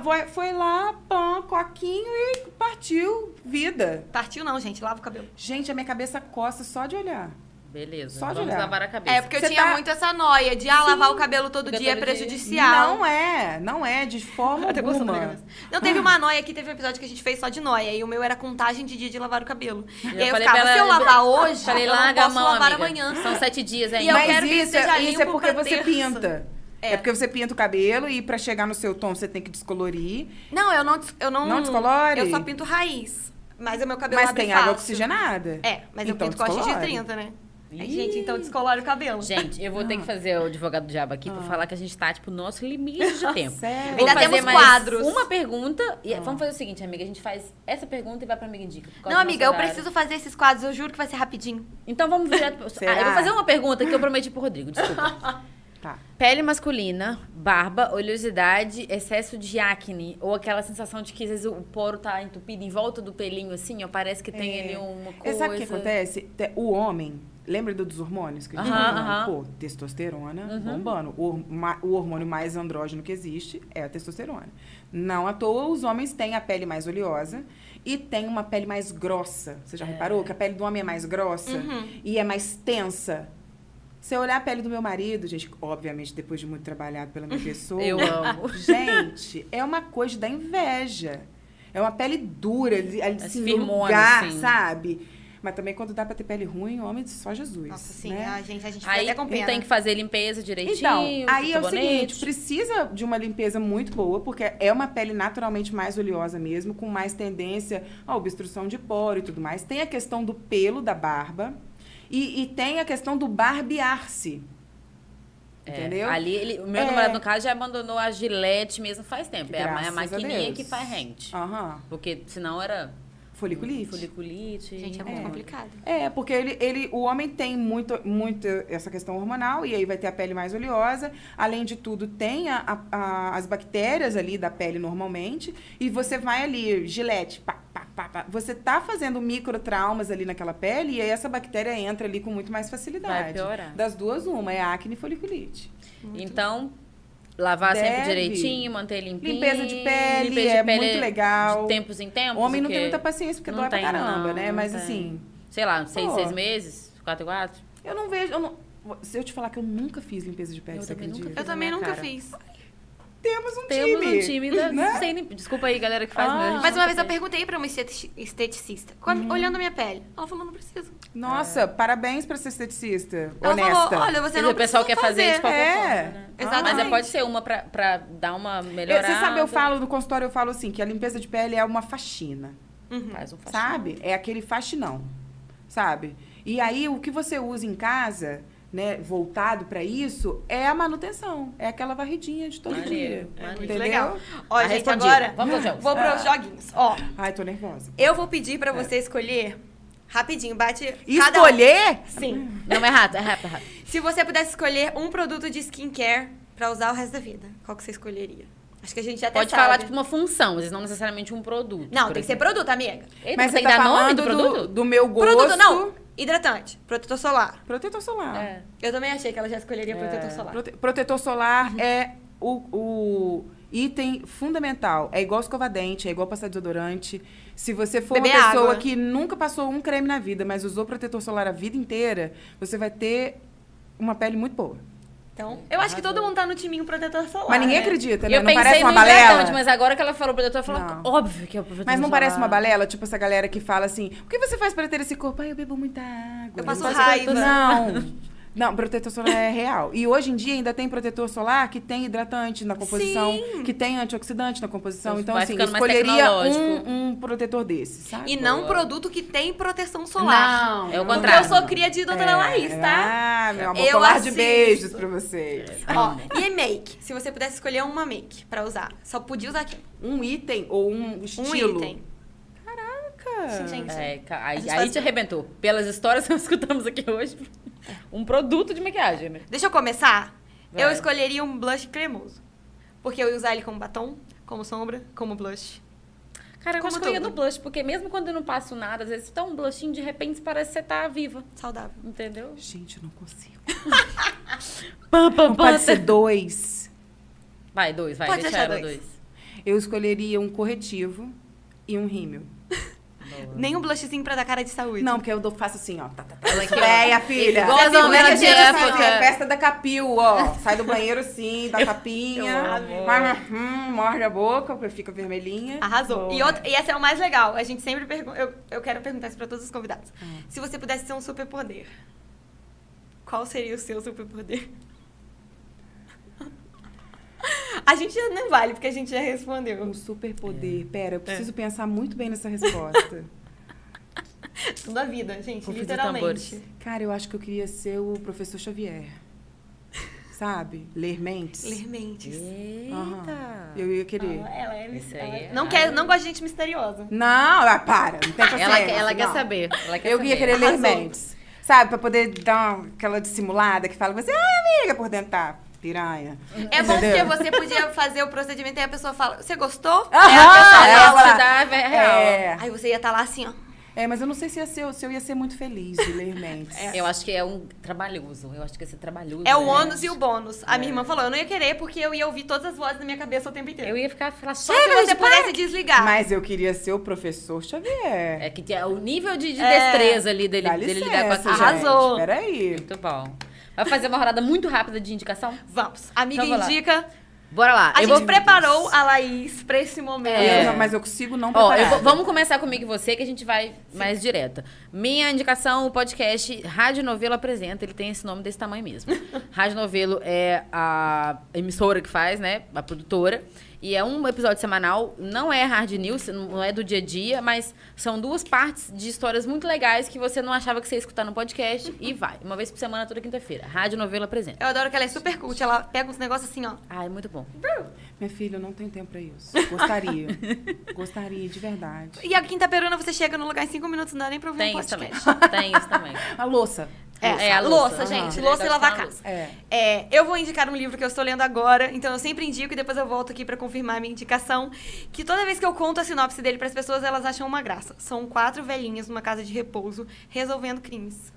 foi, foi lá, pã, coquinho e partiu vida. Partiu não, gente. Lava o cabelo. Gente, a minha cabeça coça só de olhar. Beleza. Só de Vamos olhar. lavar a cabeça. É, porque eu tinha tá- muito essa noia de ah, lavar o cabelo todo dia é prejudicial. Não é, não é, de forma alguma. Não, teve uma noia aqui, teve um episódio que a gente fez só de noia. E o meu era contagem de dia de lavar o cabelo. E aí eu falei ficava, se eu lavar hoje, Falei, eu não posso mão, lavar amiga. amanhã. São sete dias E ainda. eu Mas quero que isso, seja isso é porque você terça. pinta. É. É. porque você pinta o cabelo e pra chegar no seu tom você tem que descolorir. Não, eu não, eu não... Não descolore? Eu só pinto raiz. Mas o meu cabelo mas tem água oxigenada. É, mas eu Então pinto com a X de descolore. 30, né? Aí, Ih. gente, então descolore o cabelo. Gente, eu vou ter que fazer o advogado do diabo aqui pra falar que a gente tá, tipo, no nosso limite de tempo. Sério? Vou Ainda fazer temos mais quadros. Uma pergunta. E vamos fazer o seguinte, amiga. A gente faz essa pergunta e vai pra amiga indica. Não, amiga, eu preciso fazer esses quadros. Eu juro que vai ser rapidinho. Então vamos direto. Ah, eu vou fazer uma pergunta que eu prometi pro Rodrigo, desculpa. Tá. Pele masculina, barba, oleosidade, excesso de acne, ou aquela sensação de que às vezes o poro tá entupido em volta do pelinho, assim, ó, parece que tem É. ali uma coisa. sabe o que acontece? Te- O homem, lembra do- dos hormônios que a gente aham. Pô, testosterona Uhum. bombando. O, o hormônio mais andrógeno que existe é a testosterona. Não à toa, os homens têm a pele mais oleosa e têm uma pele mais grossa. Você já É. reparou que a pele do homem é mais grossa Uhum. e é mais tensa? Se eu olhar a pele do meu marido, gente, obviamente depois de muito trabalhado pela minha pessoa. Eu amo. Gente, é uma coisa da inveja. É uma pele dura, As assim, no firmonas, lugar, assim. sabe? Mas também quando dá pra ter pele ruim, homem, só Jesus. Nossa, sim, né? a gente, a gente fica Aí até com pena. tem que fazer limpeza direitinho. Então, aí é o seguinte, precisa de uma limpeza muito boa, porque é uma pele naturalmente mais oleosa mesmo, com mais tendência à obstrução de poro e tudo mais. Tem a questão do pelo da barba e, e tem a questão do barbear-se. É, Entendeu? Ali, ele- o meu É. namorado, no caso, já abandonou a gilete mesmo faz tempo. É a, é a a maquininha Deus. que faz rente. Aham. Porque senão era Foliculite. foliculite. Gente, é muito complicado. É, porque ele, ele, o homem tem muito, muito essa questão hormonal, e aí vai ter a pele mais oleosa. Além de tudo, tem a, a- a- as bactérias ali da pele normalmente. E você vai ali, gilete, pá, pá, pá, pá. Você tá fazendo microtraumas ali naquela pele, e aí essa bactéria entra ali com muito mais facilidade. Vai piorar. Das duas, uma, é acne e foliculite. Então, lavar sempre Deve. direitinho, manter limpinho. Limpeza de pele, limpeza de é pele muito legal. De tempos em tempos. Homem não tem muita paciência, porque Não dói pra tem, caramba, não, né? não Mas tem. assim, Sei lá, seis, seis meses, quatro e quatro. eu não vejo. Eu não, se eu te falar que eu nunca fiz limpeza de pele, Eu você também nunca acredita? Eu também nunca cara. fiz. Temos um Temos time. um time da, né? sem Desculpa aí, galera que faz. Ah. mas uma vez eu perguntei pra uma esteti- esteticista, Uhum. olhando a minha pele. Ela falou, não precisa. Nossa, parabéns pra ser esteticista. Ela honesta. falou, olha, você não o pessoal quer fazer de qualquer É. forma, né? Exatamente. Mas é, pode ser uma pra, pra dar uma melhorada. Você sabe, eu falo no consultório, eu falo assim, que a limpeza de pele é uma faxina, Uhum. Faz um faxinão. sabe? É aquele faxinão, sabe? E aí, o que você usa em casa né, voltado para isso, é a manutenção. É aquela varridinha de todo Maneiro, dia. maneiro. Muito Entendeu? legal. Ó, Tá gente, agora Vamos aos jogos. vou para os joguinhos. Ó, Ai, tô nervosa. eu vou pedir pra você escolher rapidinho, bate cada um. Escolher? Sim. Não, é rápido, é rápido, é rápido. Se você pudesse escolher um produto de skincare pra usar o resto da vida, qual que você escolheria? Acho que a gente já até Pode sabe. falar, tipo, uma função, mas não necessariamente um produto. Não, tem que ser exemplo. produto, amiga. Eita, Mas tem você que tá dar nome do produto? do, do meu gosto. Produto, não. Hidratante. Protetor solar. Protetor solar. É. Eu também achei que ela já escolheria protetor solar. Prote- protetor solar é o, o item fundamental. É igual escova-dente, é igual passar desodorante. Se você for Beber uma pessoa água. que nunca passou um creme na vida, mas usou protetor solar a vida inteira, você vai ter uma pele muito boa. Então, eu acho que todo mundo tá no timinho protetor solar. Mas ninguém né? acredita, né? eu Não parece uma balela? hidratante, mas agora que ela falou protetor, eu falo, óbvio que é o protetor Mas não solar. parece uma balela? Tipo essa galera que fala assim, o que você faz pra ter esse corpo? Ai, eu bebo muita água. Eu passo faço raiva. protetor- Não. Não, protetor solar é real. E hoje em dia ainda tem protetor solar que tem hidratante na composição, Sim. que tem antioxidante na composição. Então Então, vai assim, escolheria um, um protetor desse, sabe? E não um produto que tem proteção solar. Não, É o Porque contrário. eu sou cria de doutora É, Laís, tá? Ah, meu amor, Eu colar de beijos pra vocês. Ó, e make? Se você pudesse escolher uma make pra usar, só podia usar aqui. Um item ou um Um estilo? item. Sim, gente. É, aí, gente aí faz- te arrebentou. Pelas histórias que nós escutamos aqui hoje, um produto de maquiagem, né? Deixa eu começar. Vai. Eu escolheria um blush cremoso. Porque eu ia usar ele como batom, como sombra, como blush. Cara, eu Como acho que eu ia tudo. no blush, porque mesmo quando eu não passo nada, às vezes tá um blushinho, de repente parece que você tá viva, Saudável. entendeu? Gente, eu não consigo. Pam, pam, Não pode ser dois. Vai, dois, vai, Pode deixa deixar ela dois. dois. Eu escolheria um corretivo e um rímel. Nem um blushzinho pra dar cara de saúde. Não, porque eu dou- faço assim, ó. Tá, tá, tá. Ela aqui, ó. Véia, filha. Igual as que de época. festa da capil, ó. Sai do banheiro sim, da capinha. Mas, hum, morde a boca, porque fica vermelhinha. Arrasou. E, outra, e essa é o mais legal. A gente sempre pergunta. Eu, eu quero perguntar isso pra todos os convidados. Ah. Se você pudesse ter um superpoder, qual seria o seu superpoder? A gente já não vale, porque a gente já respondeu. Um superpoder. Pera, É. eu preciso pensar muito bem nessa resposta. Tudo a vida, gente, Confio literalmente. Cara, eu acho que eu queria ser o professor Xavier. Sabe? Ler mentes. Ler mentes. Eita. Eu ia querer. Ah, ela é, Isso ela aí é- é- não, quer, não gosta de gente misteriosa. Não, ah, para. Não tem Ela, quer- ela quer saber. Ela quer Eu saber. ia querer ler Arrasou. mentes. Sabe? Pra poder dar uma- aquela dissimulada que fala você, ai, amiga, por dentro tá piranha. É bom Entendeu? porque você podia fazer o procedimento e a pessoa fala, você gostou? Aham, Aí a pessoa é, Ela ela- dá é real. É, Aí você ia estar lá assim, ó. é, mas eu não sei se, ia ser, se eu ia ser muito feliz de ler mentes. Eu acho que é um trabalhoso. Eu acho que ia ser trabalhoso. É o né? ônus e o bônus. A minha irmã falou, eu não ia querer porque eu ia ouvir todas as vozes na minha cabeça o tempo inteiro. Eu ia ficar falar Só se você pudesse desligar. Mas eu queria ser o professor Xavier. É que tinha o nível de, de É. destreza ali dele, dele licença, lidar com as gente. Arrasou. Peraí. Muito bom. Vai fazer uma rodada muito rápida de indicação? Vamos. Amiga Então, vai lá. indica. Bora lá. A eu gente vou... preparou a Laís pra esse momento. É. Eu mas eu consigo não Ó, preparar. eu vou- vamos começar comigo e você, que a gente vai mais direto. Minha indicação, o podcast Rádio Novelo apresenta, ele tem esse nome desse tamanho mesmo. Rádio Novelo é a emissora que faz, né? A produtora. E é um episódio semanal, não é hard news, não é do dia a dia, mas são duas partes de histórias muito legais que você não achava que você ia escutar no podcast e vai. Uma vez por semana, toda quinta-feira. Rádio Novelo apresenta. Eu adoro que ela é super cult. Ela pega uns negócios assim, ó. Ah, é muito bom. Minha filha, eu não tenho tempo pra isso. Gostaria. Gostaria, de verdade. E a quinta peruna você chega no lugar em cinco minutos, não dá nem pra ouvir Tem um isso também. podcast. Tem isso também. A louça. É, É, a louça, louça. gente. Aham. Louça e lavar casa. É. É, eu vou indicar um livro que eu estou lendo agora, então eu sempre indico e depois eu volto aqui pra confirmar a minha indicação. Que toda vez que eu conto a sinopse dele pras pessoas, elas acham uma graça. São quatro velhinhas numa casa de repouso resolvendo crimes.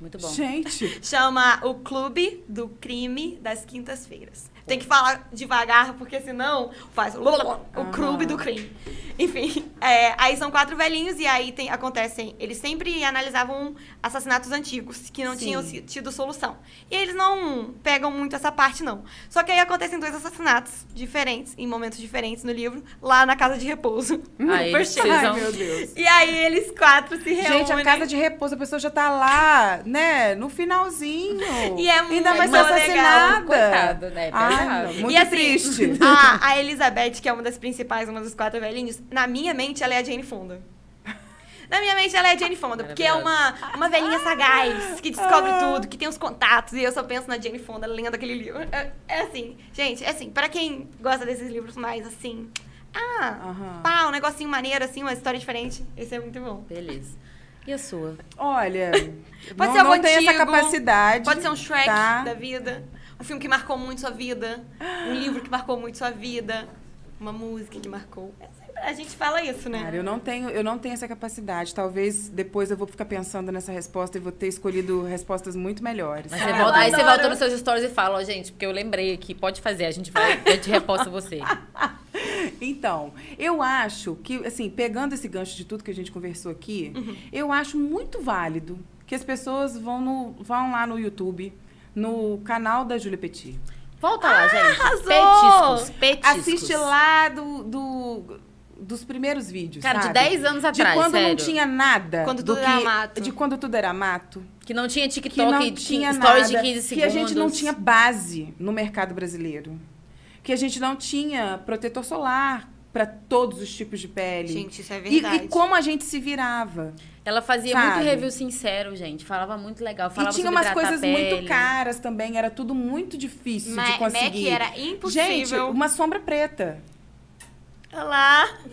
Muito bom. Gente. Chama O Clube do Crime das Quintas-Feiras. Tem que falar devagar, porque senão faz o Aham. clube do crime. Enfim, é, aí são quatro velhinhos e aí tem, acontecem. Eles sempre analisavam assassinatos antigos que não Sim. tinham tido solução. E eles não pegam muito essa parte, não. Só que aí acontecem dois assassinatos diferentes, em momentos diferentes no livro, lá na casa de repouso. Aí eles chique. precisam- Ai, meu Deus. E aí eles quatro se reúnem. Gente, a casa de repouso, a pessoa já tá lá, né? No finalzinho. E é Ainda muito vai ser legal. assassinada. Coitado, né? Ai, Não, muito E assim, triste. A, a Elizabeth, que é uma das principais, uma dos quatro velhinhos, na minha mente, ela é a Jane Fonda. Na minha mente ela é a Jane Fonda, porque é uma, uma velhinha sagaz, que descobre tudo, que tem os contatos, e eu só penso na Jane Fonda lendo aquele livro. É, é assim, gente, é assim, pra quem gosta desses livros mais assim. Ah, Aham. pá, um negocinho maneiro, assim, uma história diferente. Esse é muito bom. Beleza. E a sua? Olha, Pode não, ser algo não tem essa antigo, capacidade. Pode ser um Shrek tá? da vida. Um filme que marcou muito sua vida. Um livro que marcou muito sua vida. Uma música que marcou. É sempre- A gente fala isso, né? Cara, eu não tenho, eu não tenho essa capacidade. Talvez depois eu vou ficar pensando nessa resposta e vou ter escolhido respostas muito melhores. Mas você Ah, volta- aí você volta nos seus stories e fala, ó, gente, porque eu lembrei aqui, pode fazer, a gente vai, a gente reposta você. Então, eu acho que, assim, pegando esse gancho de tudo que a gente conversou aqui, Uhum. eu acho muito válido que as pessoas vão, no, vão lá no YouTube, no canal da Júlia Petit. Volta lá, gente. arrasou! Petiscos, petiscos. Assiste lá do, do- dos primeiros vídeos, Cara, de sabe? 10 anos atrás, De quando não sério. tinha nada. Quando do tudo que, era mato. De quando tudo era mato. Que não tinha Que TikTok, não tinha stories nada. de 15 Que segundos. a gente não tinha base no mercado brasileiro. Que a gente não tinha protetor solar para todos os tipos de pele. Gente, isso é E- verdade. E, como a gente se virava. Ela fazia Sabe? muito review sincero, gente. Falava muito legal. Falava e tinha sobre umas coisas muito caras também. Era tudo muito difícil Ma- de conseguir. Mac era impossível. Gente, uma sombra preta. Olha lá.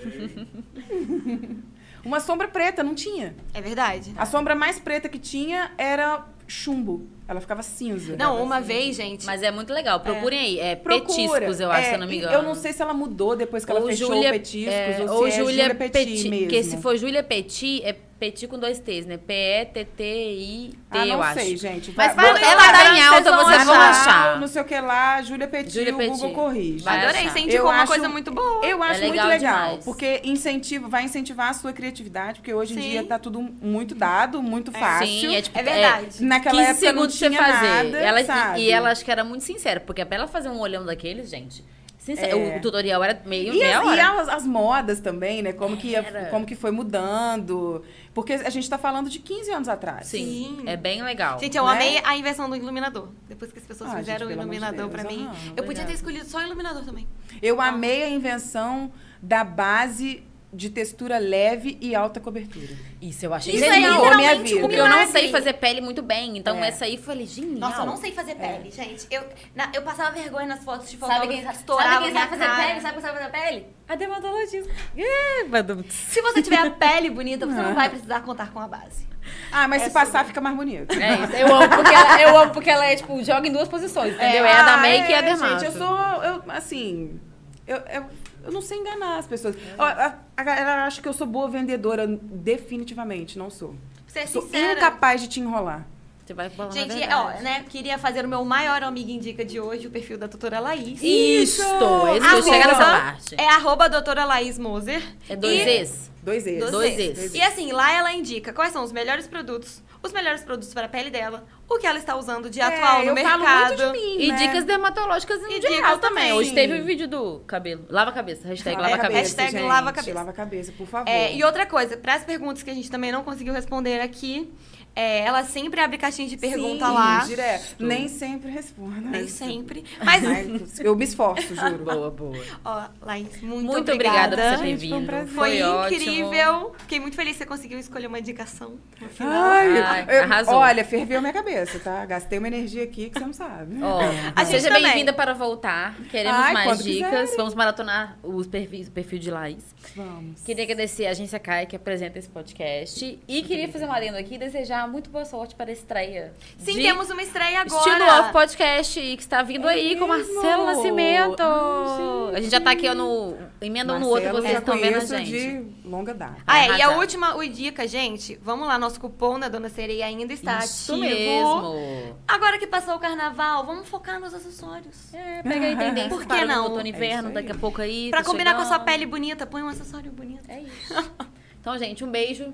Uma sombra preta, não tinha. É verdade. A sombra mais preta que tinha era chumbo. Ela ficava cinza. Não, uma vez, gente. Mas é muito legal. Procurem aí. É Procura. petiscos, eu acho, É, se eu não me e engano. Eu não sei se ela mudou depois que ela fechou o Petiscos é, ou, se é Júlia Júlia Petit, Petit, mesmo. Porque se for Júlia Petit, é Petit com dois T's, né? P-E-T-T-I-T, ah, não eu acho. sei, gente. Mas Vai- vai- ela tá em alta, vocês vão achar. achar. Não sei o que lá, Júlia Petit, Júlia o Petit. Google corrige. Vai Adorei, achar. você Eu indicou uma acho- coisa muito boa. Eu acho É legal muito legal, demais. porque incentiva, vai incentivar a sua criatividade, porque hoje em Sim. dia tá tudo muito dado, muito fácil. Sim, é tipo... É verdade. Naquela 15 época não segundos pra tinha você fazer. nada, ela, sabe? E ela acho que era muito sincera, porque pra ela fazer um olhão daqueles, gente... É. o, tutorial era meio E, meia as, hora. e as, as modas também, né? Como que, ia- como que foi mudando. Porque a gente tá falando de 15 anos atrás. Sim, Sim. é bem legal. Gente, eu Né? amei a invenção do iluminador. Depois que as pessoas Ah, fizeram gente, o de iluminador Deus, pra mim. aham, eu podia ter obrigada. escolhido só o iluminador também. Eu amei a invenção da base de textura leve e alta cobertura. Isso eu achei Isso é genial. mudou a minha vida. Porque eu não sei fazer pele muito bem, então É. essa aí foi genial. Nossa, eu não sei fazer pele, gente. Eu, na- eu passava vergonha nas fotos de Sabe fotógrafo quem, que sabe quem sabe fazer cara. pele? Sabe quem sabe fazer pele? A dermatologista. É. Se você tiver a pele bonita, você não vai precisar contar com a base. Ah, mas É se passar, sobre- fica mais bonito. É isso. Eu amo porque ela, eu amo porque ela é, tipo, joga em duas posições, entendeu? É, a da Ah, make e a é, dermato. Gente, eu sou, eu, assim, eu, eu, eu não sei enganar as pessoas. Ó, A, a galera acha que eu sou boa vendedora, definitivamente, não sou. Você é Sou sincera. incapaz de te enrolar. Você vai falar Gente, a ó, né? Queria fazer o meu maior amiga indica de hoje, o perfil da doutora Laís. Isso! Eu chego nessa parte. É arroba doutora Laís Moser. É dois E- E's. Dois ex. Dois Dois E's. E's. E assim, lá ela indica quais são os melhores produtos, os melhores produtos para a pele dela, o que ela está usando de atual É, no eu mercado. falo muito de mim, E né? dicas dermatológicas E em geral dicas também. também. Hoje teve o vídeo do cabelo. Lava a cabeça. Hashtag Lava lava a cabeça. Hashtag gente, lava a cabeça. Lava a cabeça, por favor. É, e outra coisa, para as perguntas que a gente também não conseguiu responder aqui, é, ela sempre abre caixinha de pergunta Sim, lá. direto. Nem sempre respondo. Nem sempre. Mas, mas eu me esforço, juro. Boa, boa. ó, Laís, muito, Muito obrigada, por você ter Gente, foi um. Foi, ótimo. incrível. Fiquei muito feliz que você conseguiu escolher uma indicação no final. Ai, Ai, eu- arrasou. olha, ferveu minha cabeça, tá? Gastei uma energia aqui que você não sabe. Ó, A gente seja bem-vinda para voltar. Queremos Ai, mais dicas. quiserem. Vamos maratonar os perfis, o perfil de Laís. Vamos. Queria agradecer a Agência CAI que apresenta esse podcast. E queria fazer um adendo aqui e desejar muito boa sorte para a estreia. Sim, de temos uma estreia agora. Estilo Off Podcast, que está vindo aí com mesmo? Marcelo Nascimento. Ai, a gente já tá aqui ó, no. Emenda um no outro, vocês estão vendo a gente. de longa data. Ah, é, e a última o dica, gente, vamos lá, nosso cupom da Dona Sereia ainda está Isso ativo. mesmo. Agora que passou o carnaval, vamos focar nos acessórios. É, pega aí tendência Por que para não? outono É inverno, aí. daqui a pouco aí. Pra tá combinar com a sua chegando. pele bonita, põe um acessório bonito. É isso. Então, gente, um beijo.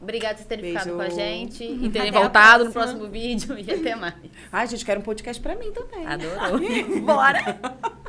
Obrigada por terem Beijo. ficado com a gente e terem Até voltado no próximo vídeo. E até mais. Ai, gente, quero um podcast pra mim também. Adorou. Bora!